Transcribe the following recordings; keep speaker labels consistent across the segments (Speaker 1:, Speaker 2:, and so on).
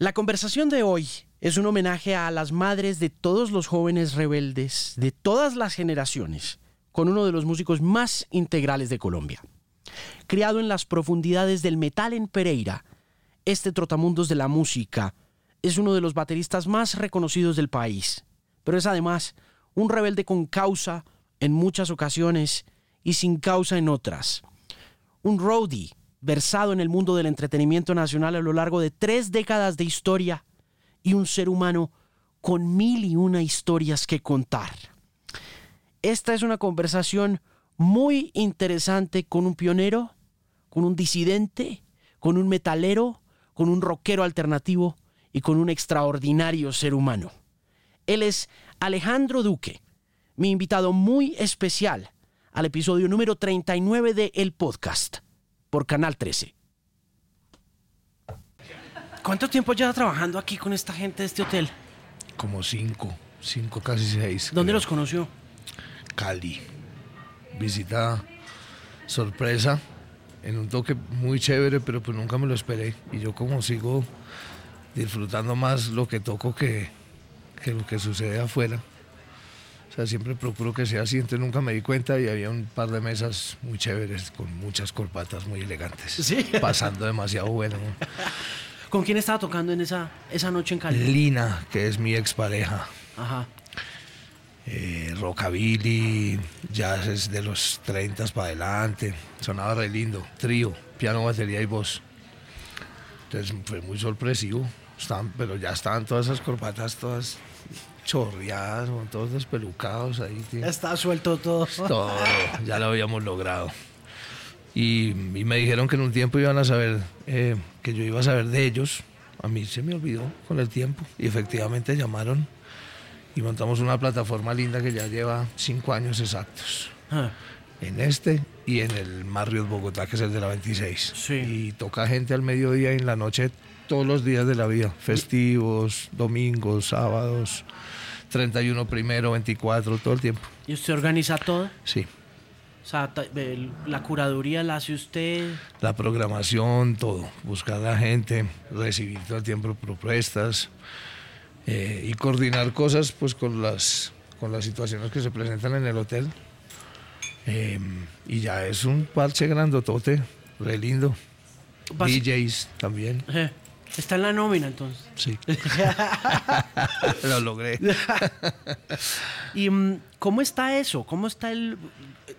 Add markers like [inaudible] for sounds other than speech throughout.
Speaker 1: La conversación de hoy es un homenaje a las madres de todos los jóvenes rebeldes de todas las generaciones, con uno de los músicos más integrales de Colombia. Criado en las profundidades del metal en Pereira, este trotamundos de la música es uno de los bateristas más reconocidos del país, pero es además un rebelde con causa en muchas ocasiones y sin causa en otras. Un roadie versado en el mundo del entretenimiento nacional a lo largo de tres décadas de historia y un ser humano con mil y una historias que contar. Esta es una conversación muy interesante con un pionero, con un disidente, con un metalero, con un rockero alternativo y con un extraordinario ser humano. Él es Alejandro Duque, mi invitado muy especial al episodio número 39 de El Podcast por Canal 13. ¿Cuánto tiempo lleva trabajando aquí con esta gente de este hotel?
Speaker 2: Como cinco, cinco, casi seis.
Speaker 1: ¿Dónde
Speaker 2: creo.
Speaker 1: los conoció?
Speaker 2: Cali. Visita sorpresa, en un toque muy chévere, pero pues nunca me lo esperé. Y yo como sigo disfrutando más lo que toco que, que lo que sucede afuera. Sea, siempre procuro que sea así, entonces nunca me di cuenta y había un par de mesas muy chéveres con muchas corbatas muy elegantes.
Speaker 1: Sí. [laughs]
Speaker 2: Pasando demasiado bueno. ¿no?
Speaker 1: ¿Con quién estaba tocando en esa, esa noche en Cali?
Speaker 2: Lina, que es mi expareja.
Speaker 1: Ajá.
Speaker 2: eh, rockabilly, jazz es de los 30 para adelante, sonaba re lindo, trío, piano, batería y voz. Entonces fue muy sorpresivo, estaban, pero ya estaban todas esas corbatas todas chorreadas, con todos despelucados ahí. tío.
Speaker 1: Está suelto todo.
Speaker 2: Todo, ya lo habíamos logrado. Y, y me dijeron que en un tiempo iban a saber, eh, que yo iba a saber de ellos. A mí se me olvidó con el tiempo. Y efectivamente llamaron y montamos una plataforma linda que ya lleva cinco años exactos.
Speaker 1: Ah,
Speaker 2: En este y en el Marriott Bogotá, que es el de la 26.
Speaker 1: Sí.
Speaker 2: Y toca gente al mediodía y en la noche todos los días de la vida. Festivos, domingos, sábados, 31 primero, 24, todo el tiempo.
Speaker 1: ¿Y usted organiza todo?
Speaker 2: Sí.
Speaker 1: O sea, la curaduría la hace usted.
Speaker 2: la programación, todo, buscar a la gente, recibir todo el tiempo propuestas eh, y coordinar cosas pues con las, con las situaciones que se presentan en el hotel. Eh, y ya es un parche grandotote, re lindo.
Speaker 1: Bas-
Speaker 2: DJs también,
Speaker 1: Eh, Está en la nómina entonces.
Speaker 2: sí. [laughs] Lo logré. [laughs]
Speaker 1: ¿Y mm, cómo está eso? ¿Cómo está el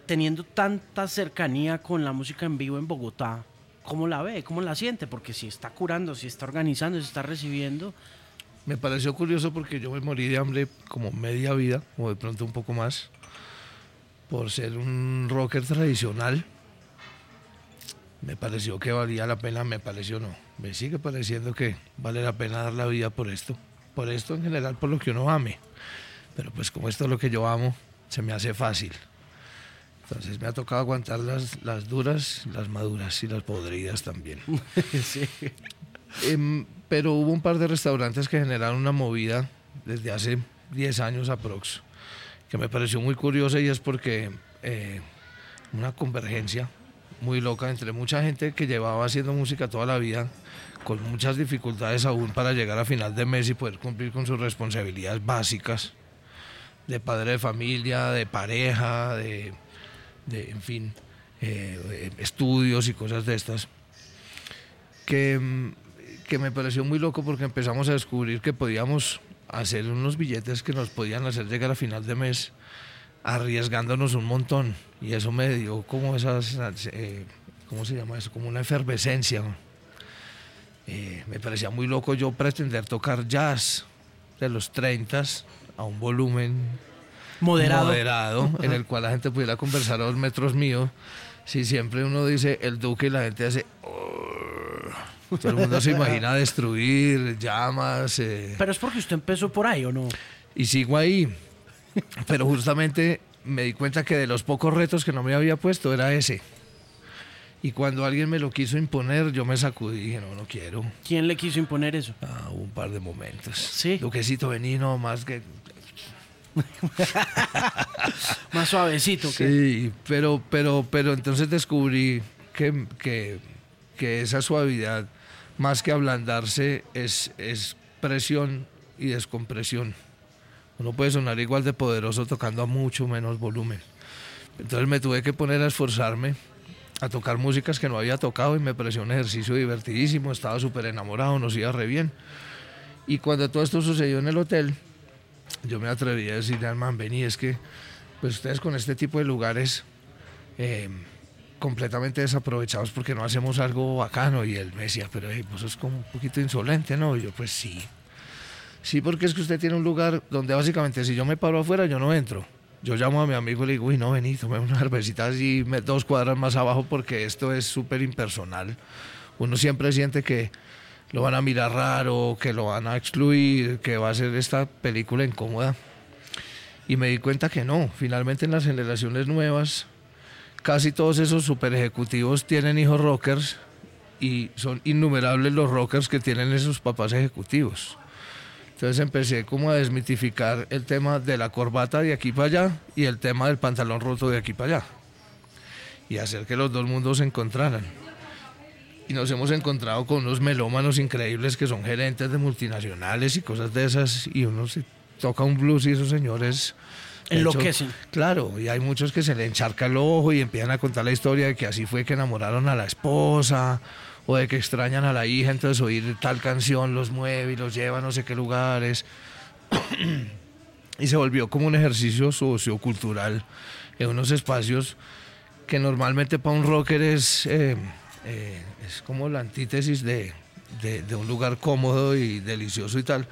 Speaker 1: teniendo tanta cercanía con la música en vivo en Bogotá? ¿Cómo la ve? ¿Cómo la siente? Porque si está curando, si está organizando, si está recibiendo.
Speaker 2: Me pareció curioso porque yo me morí de hambre como media vida, o de pronto un poco más, por ser un rocker tradicional. Me pareció que valía la pena, me pareció no. Me sigue pareciendo que vale la pena dar la vida por esto. Por esto en general, por lo que uno ame. Pero pues como esto es lo que yo amo, se me hace fácil. Entonces me ha tocado aguantar las, las duras, las maduras y las podridas también. [laughs]
Speaker 1: sí.
Speaker 2: Em, pero hubo un par de restaurantes que generaron una movida desde hace 10 años aprox, que me pareció muy curiosa y es porque eh, una convergencia muy loca entre mucha gente que llevaba haciendo música toda la vida, con muchas dificultades aún para llegar a final de mes y poder cumplir con sus responsabilidades básicas de padre de familia, de pareja, de, de, en fin, eh, estudios y cosas de estas que, mm, que me pareció muy loco porque empezamos a descubrir que podíamos hacer unos billetes que nos podían hacer llegar a final de mes arriesgándonos un montón y eso me dio como esas, eh, ¿cómo se llama eso? Como una efervescencia. Eh, me parecía muy loco yo pretender tocar jazz de los 30 a un volumen
Speaker 1: Moderado.
Speaker 2: moderado, en el cual la gente pudiera conversar a dos metros míos. Si siempre uno dice el duque y la gente hace... "Oh". Todo el mundo se imagina destruir, llamas, eh,
Speaker 1: Pero es porque usted empezó por ahí, ¿o no?
Speaker 2: y sigo ahí. Pero justamente me di cuenta que de los pocos retos que no me había puesto era ese. Y cuando alguien me lo quiso imponer, yo me sacudí y dije, no, no quiero.
Speaker 1: ¿Quién le quiso imponer eso?
Speaker 2: Ah, un par de momentos.
Speaker 1: Sí.
Speaker 2: Duquecito, vení, no, más que... [laughs]
Speaker 1: Más suavecito. que
Speaker 2: Sí, pero, pero, pero entonces descubrí que, que, que esa suavidad más que ablandarse, es, es presión y descompresión. Uno puede sonar igual de poderoso tocando a mucho menos volumen. Entonces me tuve que poner a esforzarme a tocar músicas que no había tocado y me pareció un ejercicio divertidísimo, estaba súper enamorado, nos iba re bien. Y cuando todo esto sucedió en el hotel, yo me atreví a decirle al man, vení, es que pues ustedes con este tipo de lugares eh, completamente desaprovechados porque no hacemos algo bacano. Y él me decía, pero hey, pues es como un poquito insolente, ¿no? Y yo, pues sí. Sí, porque es que usted tiene un lugar donde básicamente si yo me paro afuera, yo no entro. Yo llamo a mi amigo y le digo, uy, no, vení, tome una cervecita así dos cuadras más abajo porque esto es súper impersonal. Uno siempre siente que lo van a mirar raro, que lo van a excluir, que va a ser esta película incómoda. Y me di cuenta que no, finalmente en las generaciones nuevas, casi todos esos super ejecutivos tienen hijos rockers y son innumerables los rockers que tienen esos papás ejecutivos. Entonces empecé como a desmitificar el tema de la corbata de aquí para allá y el tema del pantalón roto de aquí para allá. Y hacer que los dos mundos se encontraran. Y nos hemos encontrado con unos melómanos increíbles que son gerentes de multinacionales y cosas de esas. Y uno se toca un blues y esos señores...
Speaker 1: Enloquecen.
Speaker 2: Claro, y hay muchos que se le encharca el ojo y empiezan a contar la historia de que así fue que enamoraron a la esposa o de que extrañan a la hija, entonces oír tal canción los mueve y los lleva a no sé qué lugares. [clears throat] y se volvió como un ejercicio sociocultural en unos espacios que normalmente para un rocker es, eh, eh, es como la antítesis de, de un lugar cómodo y delicioso y tal.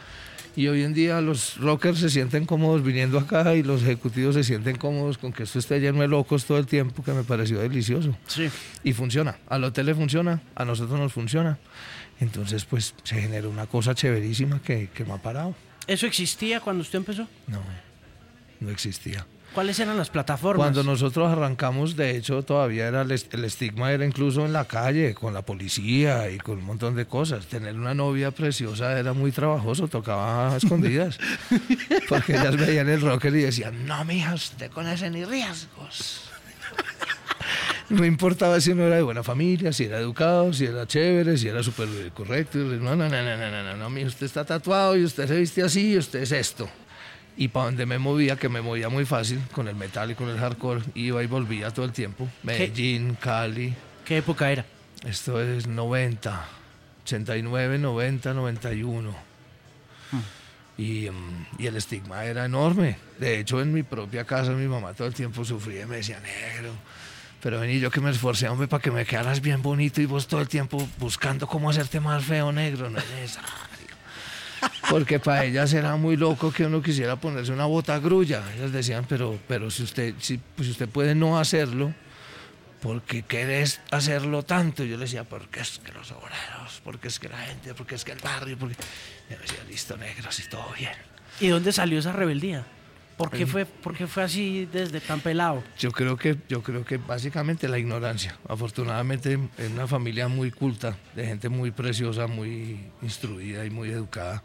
Speaker 2: Y hoy en día los rockers se sienten cómodos viniendo acá y los ejecutivos se sienten cómodos con que esto esté lleno de locos todo el tiempo, que me pareció delicioso.
Speaker 1: Sí.
Speaker 2: Y funciona. Al hotel le funciona, a nosotros nos funciona. Entonces, pues se generó una cosa chéverísima que, que me ha parado.
Speaker 1: ¿Eso existía cuando usted empezó?
Speaker 2: No, no existía.
Speaker 1: ¿Cuáles eran las plataformas?
Speaker 2: Cuando nosotros arrancamos, de hecho, todavía era el, estigma era incluso en la calle, con la policía y con un montón de cosas. Tener una novia preciosa era muy trabajoso, tocaba a escondidas. [laughs] porque ellas veían el rocker y decían, no, mija, usted con ese ni riesgos. No importaba si uno era de buena familia, si era educado, si era chévere, si era súper correcto. No, no, no, no, no, no, no, no, usted está tatuado y usted se viste así y usted es esto y para donde me movía, que me movía muy fácil con el metal y con el hardcore, iba y volvía todo el tiempo. Medellín, Cali.
Speaker 1: ¿Qué época era?
Speaker 2: Esto es 90, 89, 90, 91. Y, um, y, el estigma era enorme. De hecho, en mi propia casa, mi mamá todo el tiempo sufría y me decía, negro. Pero vení yo que me esforcé, hombre, para que me quedaras bien bonito y vos todo el tiempo buscando cómo hacerte más feo, negro. No es necesario porque para ellas era muy loco que uno quisiera ponerse una bota grulla. Ellas decían, pero, pero si usted, si, pues usted puede no hacerlo, ¿por qué querés hacerlo tanto? Yo le decía, porque es que los obreros, porque es que la gente, porque es que el barrio, porque... Y me decía, listo, negro, así todo bien.
Speaker 1: ¿Y dónde salió esa rebeldía? ¿Por qué, fue, ¿Por qué fue así desde tan pelado?
Speaker 2: Yo creo que, yo creo que básicamente la ignorancia. Afortunadamente en una familia muy culta, de gente muy preciosa, muy instruida y muy educada.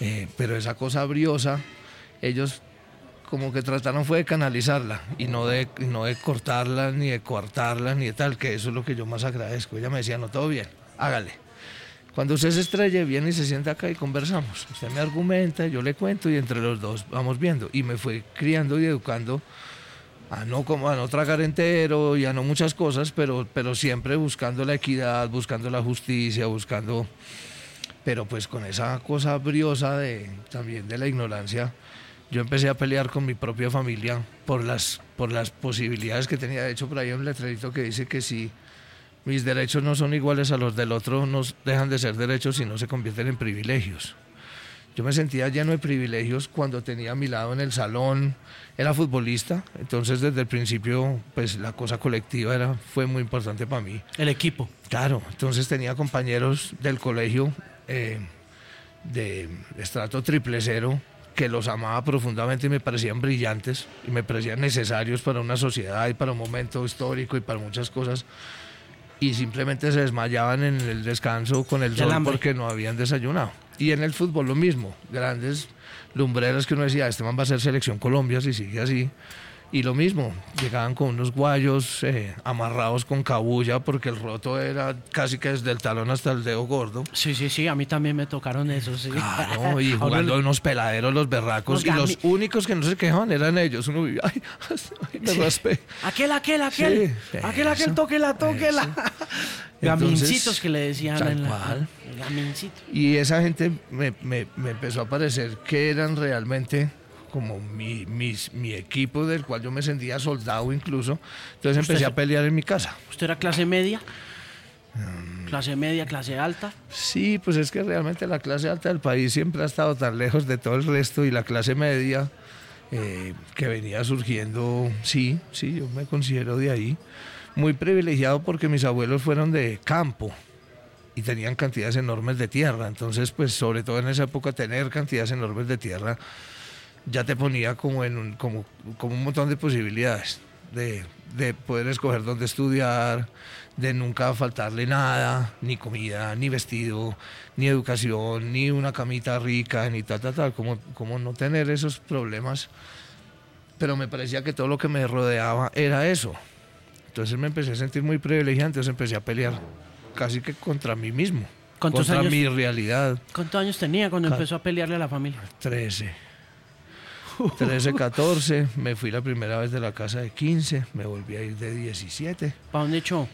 Speaker 2: Eh, pero esa cosa briosa, ellos como que trataron fue de canalizarla y no de, no de cortarla, ni de coartarla, ni de tal, que eso es lo que yo más agradezco. Ella me decía, no, todo bien, hágale cuando usted se estrelle, viene y se sienta acá y conversamos. Usted me argumenta, yo le cuento y entre los dos vamos viendo. Y me fue criando y educando a no, como, a no tragar entero y a no muchas cosas, pero, pero siempre buscando la equidad, buscando la justicia, buscando... Pero pues con esa cosa briosa de, también de la ignorancia, yo empecé a pelear con mi propia familia por las, por las posibilidades que tenía. De hecho, por ahí hay un letrerito que dice que si mis derechos no son iguales a los del otro, no dejan de ser derechos y no se convierten en privilegios. Yo me sentía lleno de privilegios cuando tenía a mi lado en el salón, era futbolista, entonces desde el principio pues la cosa colectiva era, fue muy importante para mí.
Speaker 1: El equipo.
Speaker 2: Claro, entonces tenía compañeros del colegio eh, de estrato triple cero que los amaba profundamente y me parecían brillantes y me parecían necesarios para una sociedad y para un momento histórico y para muchas cosas y simplemente se desmayaban en el descanso con el sol porque no habían desayunado. Y en el fútbol lo mismo, grandes lumbreras que uno decía, este man va a ser selección Colombia si sigue así. Y lo mismo, llegaban con unos guayos eh, amarrados con cabulla porque el roto era casi que desde el talón hasta el dedo gordo.
Speaker 1: Sí, sí, sí, a mí también me tocaron esos. Sí.
Speaker 2: Claro, y [laughs] jugando a unos peladeros los berracos. y los únicos que no se quejaban eran ellos. Uno vivía, ay, [laughs] ay me raspé.
Speaker 1: Aquel, aquel, aquel. aquel, aquel, tóquela, tóquela. Gamincitos que le decían
Speaker 2: tal
Speaker 1: en la.
Speaker 2: cual.
Speaker 1: Gamincito.
Speaker 2: Y esa gente me, me, me empezó a parecer que eran realmente como mi, mis- mi equipo del cual yo me sentía soldado incluso. Entonces empecé a pelear en mi casa.
Speaker 1: ¿Usted era clase media? ¿Clase media, clase alta?
Speaker 2: Sí, pues es que realmente la clase alta del país siempre ha estado tan lejos de todo el resto y la clase media eh, que venía surgiendo, sí, sí, yo me considero de ahí. Muy privilegiado porque mis abuelos fueron de campo y tenían cantidades enormes de tierra. Entonces, pues sobre todo en esa época tener cantidades enormes de tierra ya te ponía como en un, como, como un montón de posibilidades de, de poder escoger dónde estudiar, de nunca faltarle nada, ni comida, ni vestido, ni educación, ni una camita rica, ni tal, tal, tal, como, como no tener esos problemas. Pero me parecía que todo lo que me rodeaba era eso. Entonces me empecé a sentir muy privilegiado, entonces empecé a pelear casi que contra mí mismo,
Speaker 1: ¿Cuántos
Speaker 2: contra
Speaker 1: años?
Speaker 2: mi realidad.
Speaker 1: ¿Cuántos años tenía cuando empezó a pelearle a la familia?
Speaker 2: 13. 13, 14, me fui la primera vez de la casa de 15, me volví a ir de 17.
Speaker 1: ¿Para dónde echó?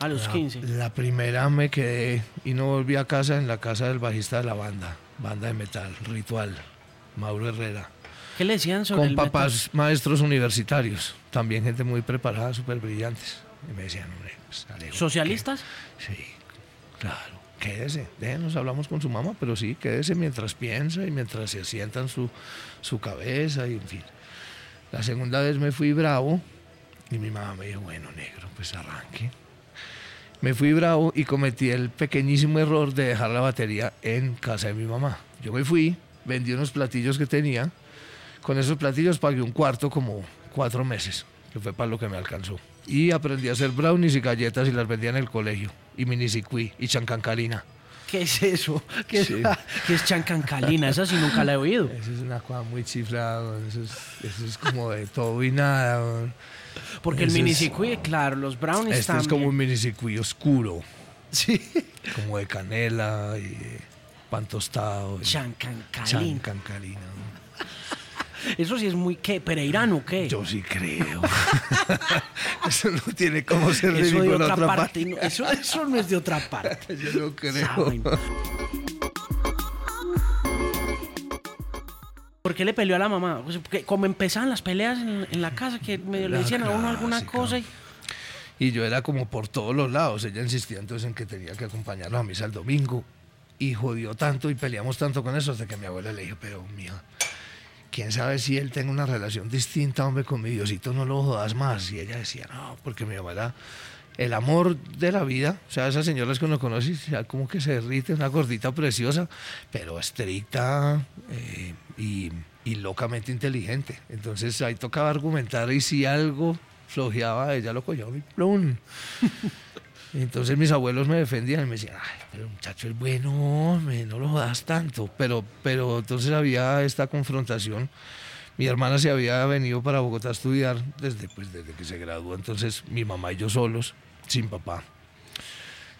Speaker 1: A los
Speaker 2: La-
Speaker 1: 15.
Speaker 2: La primera me quedé y no volví a casa en la casa del bajista de la banda, banda de metal, Ritual, Mauro Herrera.
Speaker 1: ¿Qué le decían sobre
Speaker 2: Con
Speaker 1: el metal?
Speaker 2: papás maestros universitarios, también gente muy preparada, súper brillantes. Y me decían, hombre, pues, Alejo,
Speaker 1: ¿Socialistas?
Speaker 2: Sí, claro. Quédese, déjenos, hablamos con su mamá, pero sí, quédese mientras piensa y mientras se asientan su, su cabeza y en fin. La segunda vez me fui bravo y mi mamá me dijo, bueno, negro, pues arranque. Me fui bravo y cometí el pequeñísimo error de dejar la batería en casa de mi mamá. Yo me fui, vendí unos platillos que tenía, con esos platillos pagué un cuarto como cuatro meses, que fue para lo que me alcanzó. Y aprendí a hacer brownies y galletas y las vendía en el colegio. Y minisicuí y chancancarina.
Speaker 1: ¿Qué es eso? ¿Qué,
Speaker 2: Sí.
Speaker 1: es, ¿Qué es chancancalina? Esa sí nunca la he oído.
Speaker 2: Eso es una cosa muy chiflada, eso es, eso es como de todo y nada.
Speaker 1: Porque el
Speaker 2: Ese es-
Speaker 1: minicircuit, claro, los brownies
Speaker 2: Este
Speaker 1: también.
Speaker 2: es como un minisicuí oscuro,
Speaker 1: Sí.
Speaker 2: como de canela y pan tostado. y
Speaker 1: Chancancalina.
Speaker 2: chancancarina.
Speaker 1: Eso sí es muy, ¿qué? ¿Pereirano o qué?
Speaker 2: Yo sí creo. [laughs] eso no tiene cómo ser de
Speaker 1: eso de otra,
Speaker 2: otra
Speaker 1: parte.
Speaker 2: parte.
Speaker 1: no, eso, eso no es de otra parte. [laughs]
Speaker 2: Yo no creo.
Speaker 1: Saben. ¿Por qué le peleó a la mamá? Pues porque como empezaban las peleas en, en la casa, que medio le decían a uno alguna cosa y...
Speaker 2: Y yo era como por todos los lados. Ella insistía entonces en que tenía que acompañarlo a misa el domingo. Y jodió tanto y peleamos tanto con eso hasta que mi abuela le dijo, pero mija, quién sabe si él tenga una relación distinta, hombre, con mi Diosito, no lo jodas más. Y ella decía, no, porque mi mamá era el amor de la vida. O sea, esas señoras que uno conoce, ya como que se derrite, una gordita preciosa, pero estricta eh, y, y locamente inteligente. Entonces ahí tocaba argumentar y si algo flojeaba, ella lo cogía y plum. [laughs] Entonces mis abuelos me defendían y me decían, ay, pero el muchacho es bueno, hombre, no lo jodas tanto. Pero, pero entonces había esta confrontación. Mi hermana se había venido para Bogotá a estudiar desde, pues, desde que se graduó, entonces mi mamá y yo solos, sin papá.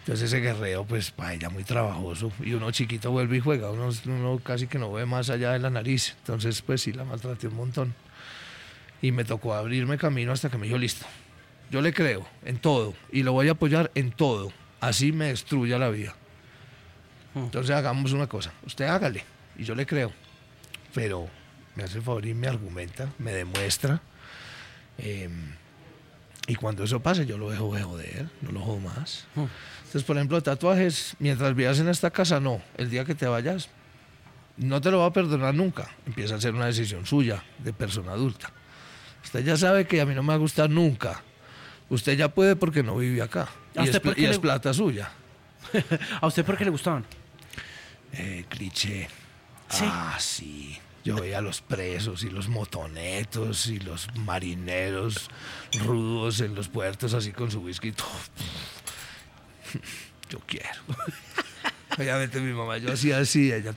Speaker 2: Entonces ese guerrero, pues para ella muy trabajoso. Y uno chiquito vuelve y juega, uno, uno casi que no ve más allá de la nariz. Entonces pues sí la maltraté un montón. Y me tocó abrirme camino hasta que me dijo, listo, yo le creo en todo y lo voy a apoyar en todo. Así me destruya la vida. Entonces hagamos una cosa, usted hágale y yo le creo. Pero me hace el favor y me argumenta, me demuestra. eh, y cuando eso pase, yo lo dejo de joder, no lo jodo más.
Speaker 1: Mm.
Speaker 2: Entonces, por ejemplo, tatuajes, mientras vivas en esta casa, no. El día que te vayas, no te lo va a perdonar nunca. Empieza a ser una decisión suya, de persona adulta. Usted ya sabe que a mí no me va a gustar nunca. Usted ya puede porque no vive acá.
Speaker 1: ¿A
Speaker 2: Y es, y
Speaker 1: le-
Speaker 2: plata suya. [laughs]
Speaker 1: ¿A usted por qué le gustaban?
Speaker 2: Eh, cliché.
Speaker 1: Sí.
Speaker 2: Ah, sí. Yo veía a los presos y los motonetos y los marineros rudos en los puertos así con su whisky. [laughs] Yo quiero. [laughs] Obviamente mi mamá, yo hacía así, ella...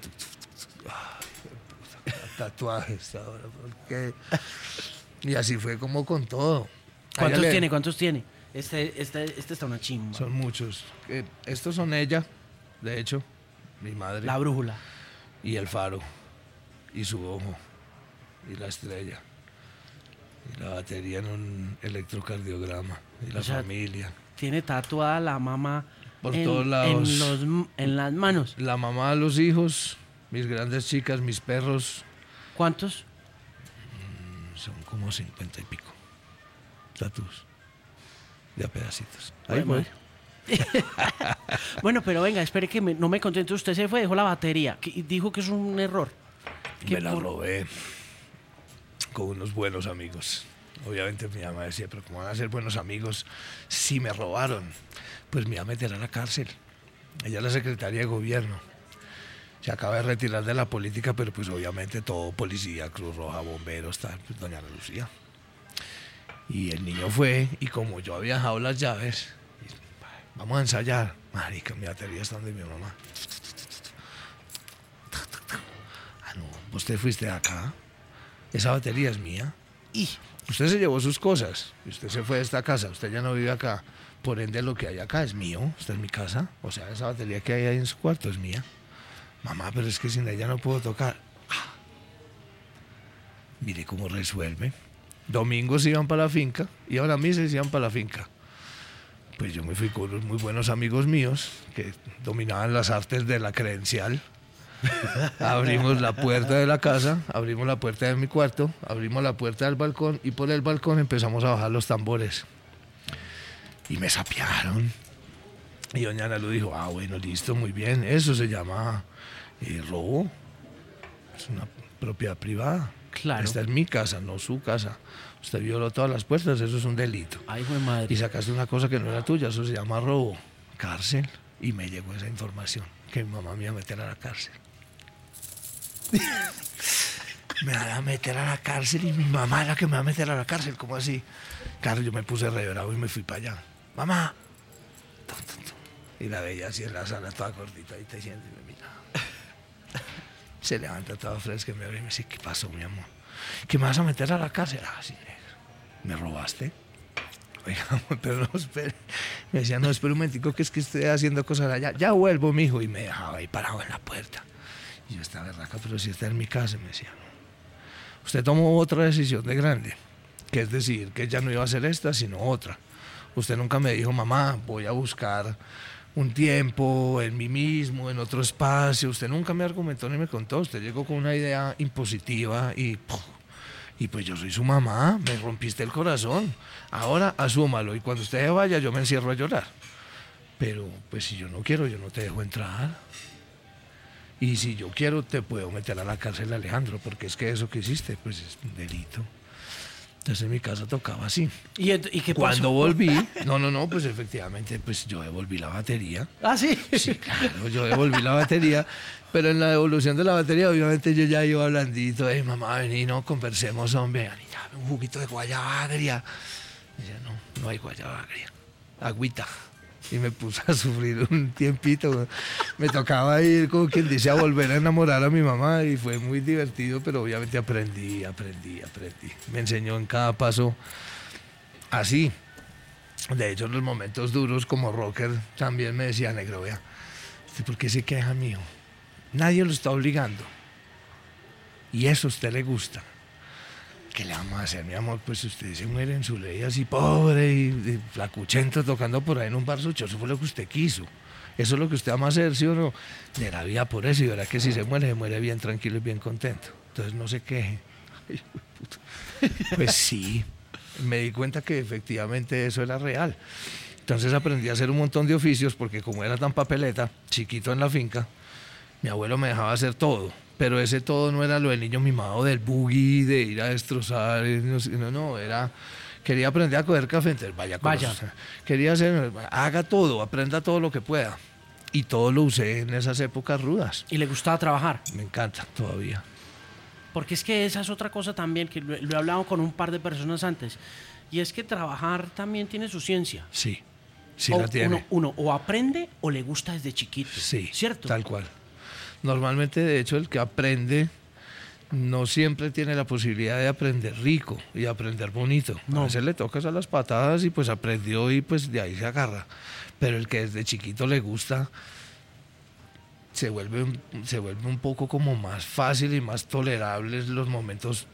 Speaker 2: Tatuajes ahora, ¿por qué? Y así fue como con todo.
Speaker 1: ¿Cuántos tiene? ¿Cuántos tiene? Este, este, este está una chimba.
Speaker 2: Son muchos. Eh, estos son ella, de hecho, mi madre,
Speaker 1: La brújula.
Speaker 2: y el faro, y su ojo, y la estrella, y la batería en un electrocardiograma, y la
Speaker 1: O sea,
Speaker 2: familia.
Speaker 1: Tiene tatuada la mamá
Speaker 2: Por
Speaker 1: en,
Speaker 2: todos lados.
Speaker 1: En, los- en las manos.
Speaker 2: La mamá, los hijos, mis grandes chicas, mis perros,
Speaker 1: ¿Cuántos?
Speaker 2: son como cincuenta y pico. Tatus. De a pedacitos. Ahí voy. [laughs]
Speaker 1: Bueno, pero venga, espere que me- no me contento. Usted se fue, dejó la batería y dijo que es un error.
Speaker 2: Me la
Speaker 1: por-
Speaker 2: robé con unos buenos amigos. Obviamente mi mamá decía, pero ¿cómo van a ser buenos amigos si me robaron? Pues me iba a meter a la cárcel. Ella es la secretaria de gobierno. Se acaba de retirar de la política, pero pues obviamente todo, policía, Cruz Roja, bomberos, tal, pues doña Ana Lucía. Y el niño fue, y como yo había dejado las llaves, vamos a ensayar. Marica, mi batería está donde mi mamá. Ah, no, usted fuiste de acá. Esa batería es mía. Y usted se llevó sus cosas. Y usted se fue de esta casa. Usted ya no vive acá. Por ende, lo que hay acá es mío. Esta es mi casa. O sea, esa batería que hay ahí en su cuarto es mía. Mamá, pero es que sin ella no puedo tocar. Ah. Mire cómo resuelve. Domingos iban para la finca y ahora misas iban para la finca. Pues yo me fui con unos muy buenos amigos míos que dominaban las artes de la credencial. abrimos la puerta de la casa, abrimos la puerta de mi cuarto, abrimos la puerta del balcón y por el balcón empezamos a bajar los tambores. Y me sapearon. Y doña Ana Lu dijo, ah, bueno, listo, muy bien. Eso se llama eh, robo. Es una propiedad privada.
Speaker 1: Claro.
Speaker 2: Esta es mi casa, no su casa. Usted violó todas las puertas, eso es un delito.
Speaker 1: Ay, fue madre.
Speaker 2: Y sacaste una cosa que no era tuya, eso se llama robo. Cárcel. Y me llegó esa información, que mi mamá me iba a meter a la cárcel. [laughs] me van a meter a la cárcel y mi mamá es la que me va a meter a la cárcel, ¿cómo así? Claro, yo me puse re bravo y me fui para allá. Mamá. Tum, tum, tum. Y la veía así en la sala, toda gordita, y te siente y me mira. Se levanta toda fresca y me abre y me dice, ¿qué pasó, mi amor? ¿Que me vas a meter a la cárcel? Ah. ¿Me robaste? Oiga, [laughs] pero no espere. Me decía, no, espera un momentico, que es que estoy haciendo cosas allá. Ya vuelvo, mijo. Y me dejaba ahí parado en la puerta. Y yo estaba berraca, pero si está en mi casa, me decía, no. Usted tomó otra decisión de grande, que es decir, que ya no iba a ser esta, sino otra. Usted nunca me dijo, mamá, voy a buscar un tiempo en mí mismo, en otro espacio. Usted nunca me argumentó ni me contó. Usted llegó con una idea impositiva y, y pues yo soy su mamá, me rompiste el corazón. Ahora asúmalo y cuando usted vaya yo me encierro a llorar. Pero pues si yo no quiero, yo no te dejo entrar. Y si yo quiero, te puedo meter a la cárcel, Alejandro, porque es que eso que hiciste, pues es un delito. Entonces en mi casa tocaba así.
Speaker 1: ¿Y, qué pasó?
Speaker 2: Cuando volví, no, no, no, pues efectivamente, pues yo devolví la batería.
Speaker 1: Ah, sí.
Speaker 2: Sí, claro, yo devolví la batería, pero en la devolución de la batería, obviamente yo ya iba blandito, eh, mamá, vení, no, conversemos, hombre, un juguito de guayaba agria. Y no, no hay guayaba agria, agüita. Y me puse a sufrir un tiempito. Me tocaba ir, como quien dice, a volver a enamorar a mi mamá y fue muy divertido, pero obviamente aprendí, aprendí, aprendí. Me enseñó en cada paso así. De hecho, en los momentos duros como rocker también me decía, negro, vea, ¿usted por qué se queja mío? Nadie lo está obligando. Y eso a usted le gusta. ¿Qué le vamos a hacer, mi amor? Pues usted se muere en su ley así pobre y, y flacuchento tocando por ahí en un bar sucho. Eso fue lo que usted quiso. Eso es lo que usted ama hacer, ¿sí o no? De la vida por eso y verá que si se muere, se muere bien tranquilo y bien contento. Entonces no se queje. Ay, puta. Pues sí, me di cuenta que efectivamente eso era real. Entonces aprendí a hacer un montón de oficios porque como era tan papeleta, chiquito en la finca, mi abuelo me dejaba hacer todo. Pero ese todo no era lo del niño mimado del buggy, de ir a destrozar, no, no, era... Quería aprender a coger café, entonces vaya, con
Speaker 1: Vaya.
Speaker 2: los- Quería hacer, haga todo, aprenda todo lo que pueda. Y todo lo usé en esas épocas rudas.
Speaker 1: Y le gustaba trabajar.
Speaker 2: Me encanta todavía.
Speaker 1: Porque es que esa es otra cosa también, que lo, lo he hablado con un par de personas antes. Y es que trabajar también tiene su ciencia.
Speaker 2: Sí, sí
Speaker 1: O
Speaker 2: la tiene.
Speaker 1: Uno, uno o aprende o le gusta desde chiquito.
Speaker 2: Sí,
Speaker 1: ¿Cierto?
Speaker 2: Tal cual. Normalmente, de hecho, el que aprende no siempre tiene la posibilidad de aprender rico y aprender bonito.
Speaker 1: No.
Speaker 2: A veces le tocas a las patadas y pues aprendió y pues de ahí se agarra. Pero el que desde chiquito le gusta, se vuelve, un- se vuelve un poco como más fácil y más tolerables los momentos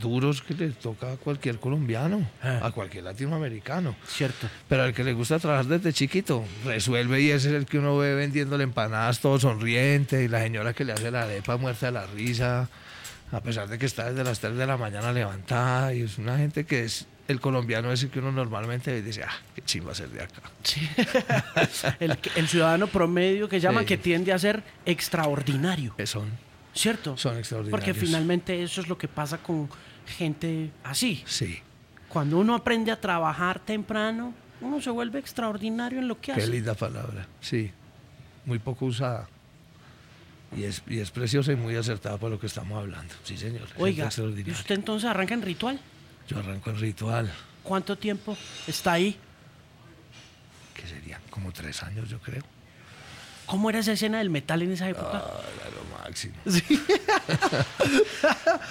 Speaker 2: duros que le toca a cualquier colombiano,
Speaker 1: Ah.
Speaker 2: a cualquier latinoamericano.
Speaker 1: Cierto.
Speaker 2: Pero al que le gusta trabajar desde chiquito, resuelve y ese es el que uno ve vendiéndole empanadas todo sonriente y la señora que le hace la arepa muerta de la risa, a pesar de que está desde las 3 de la mañana levantada y es una gente que es el colombiano ese que uno normalmente dice, ah, qué chimba ser de acá.
Speaker 1: Sí. [laughs] el, el ciudadano promedio que llaman
Speaker 2: Sí.
Speaker 1: que tiende a ser extraordinario.
Speaker 2: Que son,
Speaker 1: ¿Cierto?
Speaker 2: son extraordinarios.
Speaker 1: Porque finalmente eso es lo que pasa con gente así.
Speaker 2: Sí,
Speaker 1: Cuando uno aprende a trabajar temprano, uno se vuelve extraordinario en lo que
Speaker 2: qué
Speaker 1: hace.
Speaker 2: linda palabra. Sí, muy poco usada. Y es, y es preciosa y muy acertada por lo que estamos hablando. Sí, señor.
Speaker 1: Oiga, ¿y usted entonces arranca en ritual?
Speaker 2: Yo arranco el ritual.
Speaker 1: ¿Cuánto tiempo está ahí?
Speaker 2: que serían como tres años, yo creo.
Speaker 1: ¿Cómo era esa escena del metal en esa época?
Speaker 2: Ah, era lo máximo.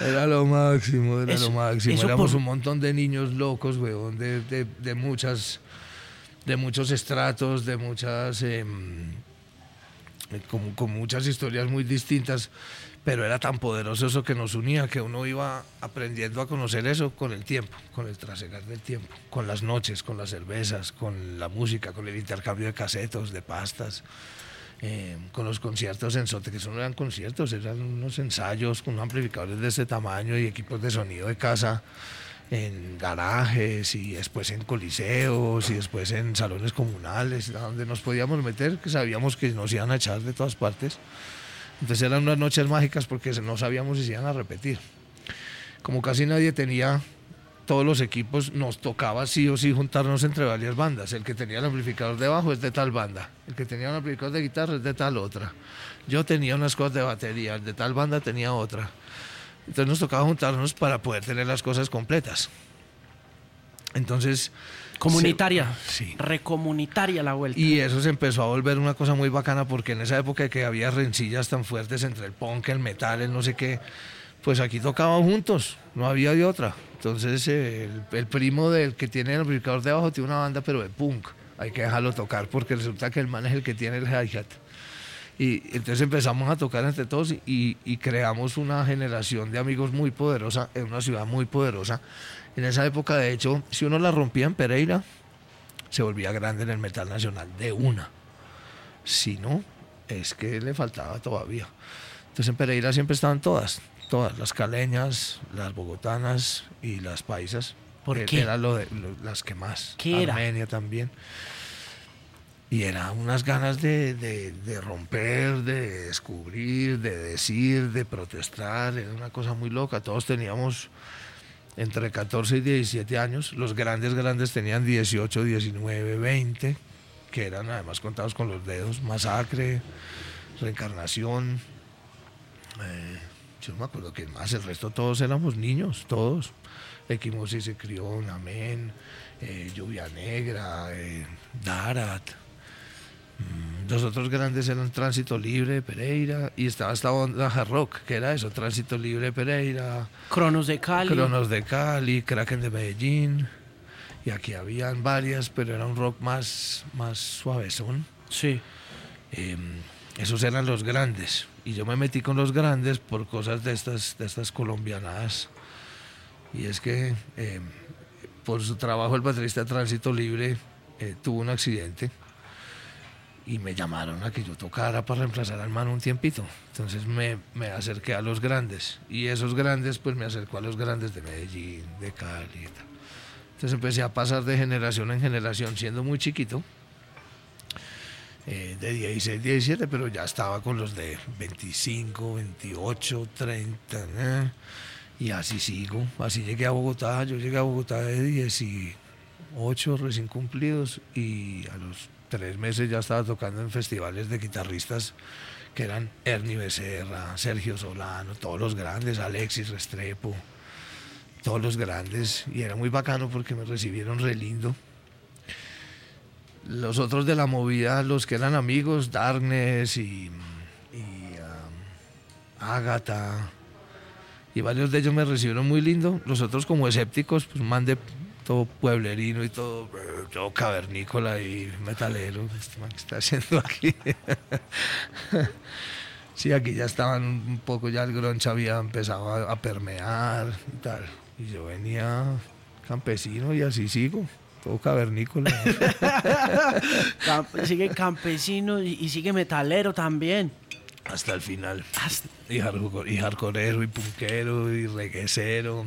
Speaker 2: [laughs] era lo máximo, era
Speaker 1: Eso-
Speaker 2: lo máximo. Éramos
Speaker 1: por-
Speaker 2: un montón de niños locos, weón, de, de, de muchas, de muchos estratos, de muchas, em, eh, como, con muchas historias muy distintas. Pero era tan poderoso eso que nos unía, que uno iba aprendiendo a conocer eso con el tiempo, con el trasegar del tiempo, con las noches, con las cervezas, con la música, con el intercambio de casetos, de pastas. Eh, con los conciertos en Sote, que eso no eran conciertos, eran unos ensayos con amplificadores de este tamaño y equipos de sonido de casa en garajes y después en coliseos y después en salones comunales, donde nos podíamos meter, que sabíamos que nos iban a echar de todas partes. Entonces eran unas noches mágicas porque no sabíamos si se iban a repetir. Como casi nadie tenía todos los equipos, nos tocaba sí o sí juntarnos entre varias bandas. El que tenía el amplificador de bajo es de tal banda, el que tenía un amplificador de guitarra es de tal otra. Yo tenía unas cosas de batería, el de tal banda tenía otra. Entonces nos tocaba juntarnos para poder tener las cosas completas. Entonces...
Speaker 1: Comunitaria.
Speaker 2: se- sí.
Speaker 1: Recomunitaria la vuelta.
Speaker 2: Y eso se empezó a volver una cosa muy bacana porque en esa época que había rencillas tan fuertes entre el punk, el metal, el no sé qué, pues aquí tocaban juntos, no había de otra. Entonces el, el primo del que tiene el amplificador de abajo tiene una banda pero de punk, hay que dejarlo tocar porque resulta que el man es el que tiene el hi-hat. Y entonces empezamos a tocar entre todos y, y creamos una generación de amigos muy poderosa en una ciudad muy poderosa. En esa época, de hecho, si uno la rompía en Pereira, se volvía grande en el metal nacional de una. Si no, es que le faltaba todavía. Entonces en Pereira siempre estaban todas, todas, las caleñas, las bogotanas y las paisas.
Speaker 1: ¿Por
Speaker 2: Eh,
Speaker 1: qué?
Speaker 2: Eran lo de, lo- las que más.
Speaker 1: ¿Qué era?
Speaker 2: Armenia también. Y era unas ganas de, de- de romper, de descubrir, de decir, de protestar. Era una cosa muy loca. Todos teníamos entre 14 y 17 años. Los grandes, grandes tenían 18, 19, 20, que eran además contados con los dedos. Masacre, reencarnación. eh, yo no me acuerdo quién más. El resto todos éramos niños, todos. Equimosis se crió, Amén, eh, Lluvia Negra, eh, Darat. Mm, Los otros grandes eran Tránsito Libre, Pereira, y estaba esta onda hard rock, que era eso, Tránsito Libre, Pereira,
Speaker 1: Cronos de Cali.
Speaker 2: Cronos de Cali, Kraken de Medellín, y aquí habían varias, pero era un rock más, más suavezón.
Speaker 1: Sí.
Speaker 2: Eh, esos eran los grandes, y yo me metí con los grandes por cosas de estas, de estas colombianadas. Y es que eh, por su trabajo el baterista de Tránsito Libre eh, tuvo un accidente y me llamaron a que yo tocara para reemplazar al man un tiempito. Entonces me, me acerqué a los grandes y esos grandes pues me acercó a los grandes de Medellín, de Cali y tal. Entonces empecé a pasar de generación en generación siendo muy chiquito, eh, de 16, 17, pero ya estaba con los de 25, 28, 30. ¿eh? Y así sigo, así llegué a Bogotá, yo llegué a Bogotá de 18 recién cumplidos y a los tres meses ya estaba tocando en festivales de guitarristas que eran Ernie Becerra, Sergio Solano, todos los grandes, Alexis Restrepo, todos los grandes, y era muy bacano porque me recibieron re lindo. Los otros de la movida, los que eran amigos, Darkness y, y um, Agatha, Y varios de ellos me recibieron muy lindo. Los otros como escépticos, pues man de todo pueblerino y todo, todo cavernícola y metalero. Este man que está haciendo aquí. [laughs] sí, aquí ya estaban un poco, ya el grunge había empezado a permear y tal. Y yo venía campesino y así sigo todo cavernícola. [laughs]
Speaker 1: Sigue campesino y, y sigue metalero también.
Speaker 2: Hasta el final.
Speaker 1: Hasta-
Speaker 2: Y, hardcore- y hardcoreero, y punkero, y reguecero.